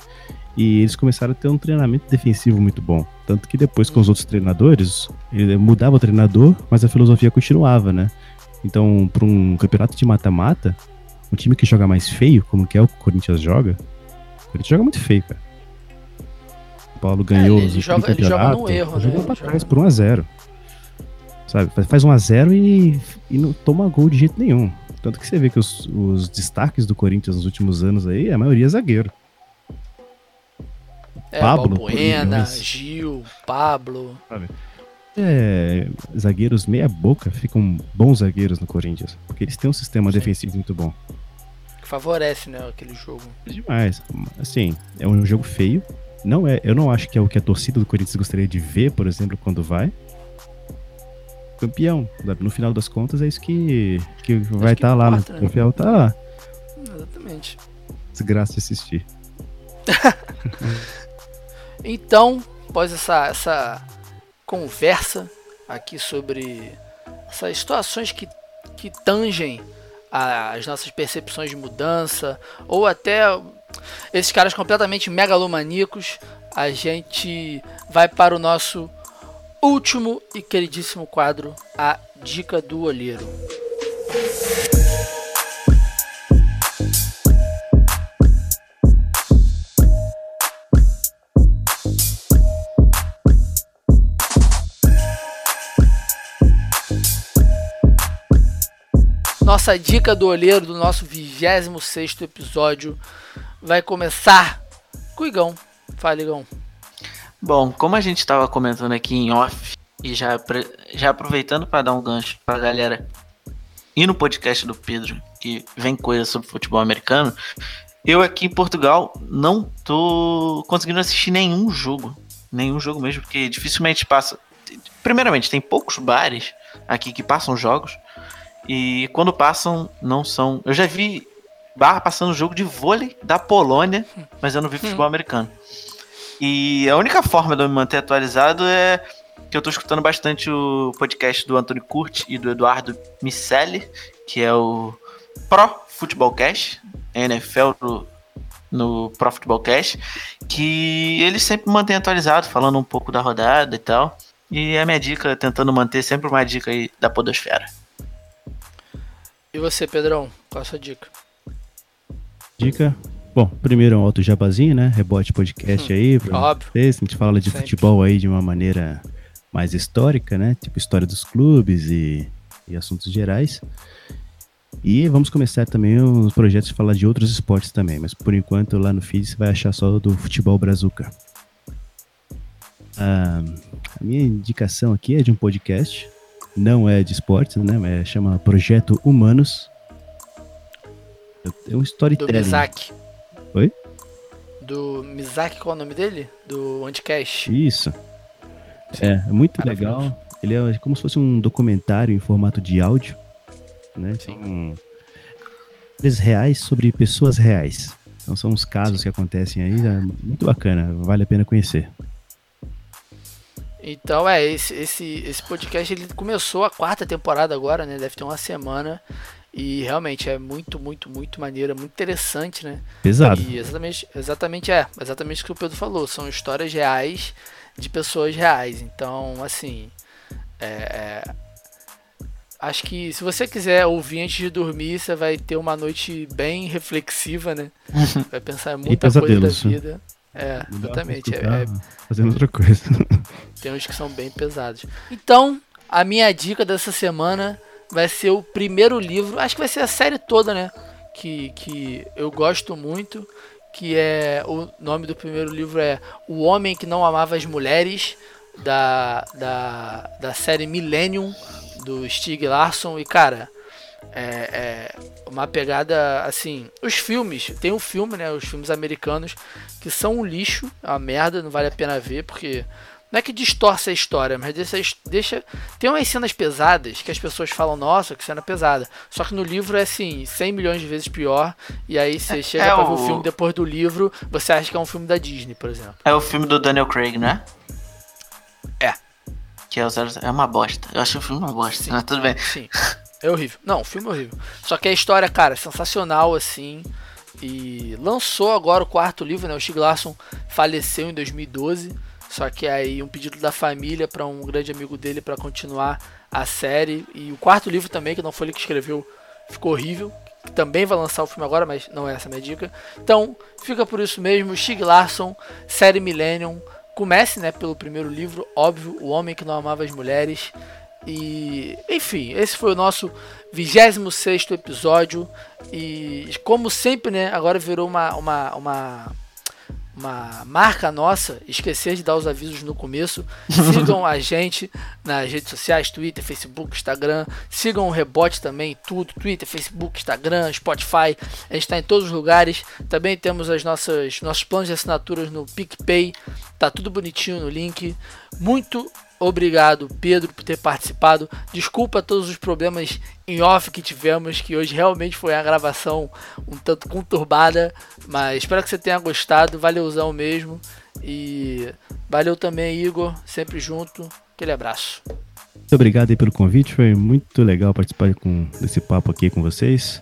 e eles começaram a ter um treinamento defensivo muito bom. Tanto que depois com os outros treinadores, ele mudava o treinador, mas a filosofia continuava, né? Então, para um campeonato de mata-mata, um time que joga mais feio, como que é o que o Corinthians joga, o Corinthians joga muito feio, cara. O Paulo ganhou É, ele os joga- ele joga no erro, né? Jogou pra trás por 1x0. Sabe? Faz- Faz 1x0 e, e não toma gol de jeito nenhum. Tanto que você vê que os, os destaques do Corinthians nos últimos anos aí, a maioria é zagueiro. É, Pablo, Balbuena, Gil, Pablo. É, zagueiros meia boca ficam bons zagueiros no Corinthians. Porque eles têm um sistema Sim. defensivo muito bom. Que favorece, né, aquele jogo. É demais. Assim, é um jogo feio. Não é, eu não acho que é o que a torcida do Corinthians gostaria de ver, por exemplo, quando vai. Campeão. No final das contas, é isso que, que vai estar lá. No importa, né? troféu tá lá. Exatamente. Desgraça de assistir. Então, após essa, essa conversa aqui sobre essas situações que, que tangem as nossas percepções de mudança, ou até esses caras completamente megalomaníacos, a gente vai para o nosso último e queridíssimo quadro, a Dica do Olheiro. Nossa dica do olheiro do nosso 26 episódio vai começar com o Igão. Fala, Igão. Bom, como a gente estava comentando aqui em off, e já, já aproveitando para dar um gancho pra galera ir no podcast do Pedro, que vem coisa sobre futebol americano, eu aqui em Portugal não tô conseguindo assistir nenhum jogo. Nenhum jogo mesmo, porque dificilmente passa. Primeiramente, tem poucos bares aqui que passam jogos. E quando passam, não são. Eu já vi bar passando jogo de vôlei da Polônia, mas eu não vi futebol americano. E a única forma de eu me manter atualizado é que eu tô escutando bastante o podcast do Antônio Curti e do Eduardo Micelli, que é o Pro Futebol Cash, NFL no, no Pro Futebol Cash, que ele sempre mantém atualizado, falando um pouco da rodada e tal. E a minha dica, tentando manter sempre uma dica aí da Podosfera. E você, Pedrão? Qual a sua dica? Dica. Bom, primeiro é um alto jabazinho, né? Rebote podcast aí. Pra Óbvio. vocês. A gente fala de Sempre. futebol aí de uma maneira mais histórica, né? Tipo história dos clubes e, e assuntos gerais. E vamos começar também os projetos de falar de outros esportes também. Mas por enquanto lá no feed você vai achar só do futebol brazuca. a minha indicação aqui é de um podcast, não é de esportes, né? É, chama Projeto Humanos. É um Do storytelling. Oi? Do Mizaki, qual é o nome dele? Do Anticast. Isso. É, é muito legal. Ele é como se fosse um documentário em formato de áudio, né? Sim. São reais sobre pessoas reais. Então são os casos que acontecem aí, é muito bacana, vale a pena conhecer. Então, é, esse, esse, esse podcast ele começou a quarta temporada agora, né? Deve ter uma semana. E realmente é muito, muito, muito maneiro, é muito interessante, né? Pesado. E exatamente, exatamente é, exatamente o que o Pedro falou. São histórias reais de pessoas reais. Então, assim, é, é, acho que se você quiser ouvir antes de dormir, você vai ter uma noite bem reflexiva, né? Vai pensar em muita coisa da né? vida. É, exatamente. É, é Fazendo outra coisa. tem uns que são bem pesados. Então, a minha dica dessa semana vai ser o primeiro livro, acho que vai ser a série toda, né? Que, que eu gosto muito, que é o nome do primeiro livro é O Homem que Não Amava as Mulheres, da, da, da série Millennium, do Stig Larsson. E cara, é, é uma pegada assim. Os filmes, tem um filme, né? Os filmes americanos que são um lixo, é uma merda, não vale a pena ver, porque não é que distorce a história, mas deixa, deixa. Tem umas cenas pesadas que as pessoas falam, nossa, que cena pesada. Só que no livro é assim, 100 milhões de vezes pior. E aí você chega é pra ver o- o filme depois do livro, você acha que é um filme da Disney, por exemplo. É o filme do Daniel Craig, né? É. Que é, o zero- é uma bosta. Eu acho o filme uma bosta. Sim. Mas tudo bem. Sim. É horrível. Não, o filme é horrível. Só que a história, cara, é sensacional, assim. E lançou agora o quarto livro, né? O Stig Larsson faleceu em 2012. Só que aí um pedido da família para um grande amigo dele para continuar a série. E o quarto livro também, que não foi ele que escreveu, ficou horrível. Que também vai lançar o filme agora, mas não é essa a minha dica. Então, fica por isso mesmo. Stig Larsson, série Millennium. Comece, né, pelo primeiro livro, óbvio, O Homem que Não Amava as Mulheres. E, enfim, esse foi o nosso 26 episódio. E, como sempre, né, agora virou uma, uma, uma, uma marca nossa esquecer de dar os avisos no começo. Sigam a gente nas redes sociais: Twitter, Facebook, Instagram. Sigam o Rebote também, tudo: Twitter, Facebook, Instagram, Spotify. A gente está em todos os lugares. Também temos as nossas nossos planos de assinaturas no PicPay. Tá tudo bonitinho no link. Muito obrigado, Pedro, por ter participado. Desculpa todos os problemas em off que tivemos, que hoje realmente foi uma gravação um tanto conturbada, mas espero que você tenha gostado. Valeuzão mesmo. E valeu também, Igor, sempre junto. Aquele abraço. Muito obrigado aí pelo convite, foi muito legal participar com, desse papo aqui com vocês.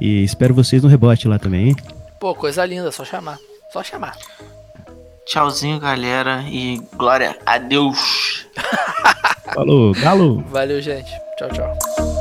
E espero vocês no rebote lá também, hein? Pô, coisa linda, só chamar. Só chamar. Tchauzinho, galera. E glória a Deus. Falou, galo! Valeu, gente. Tchau, tchau.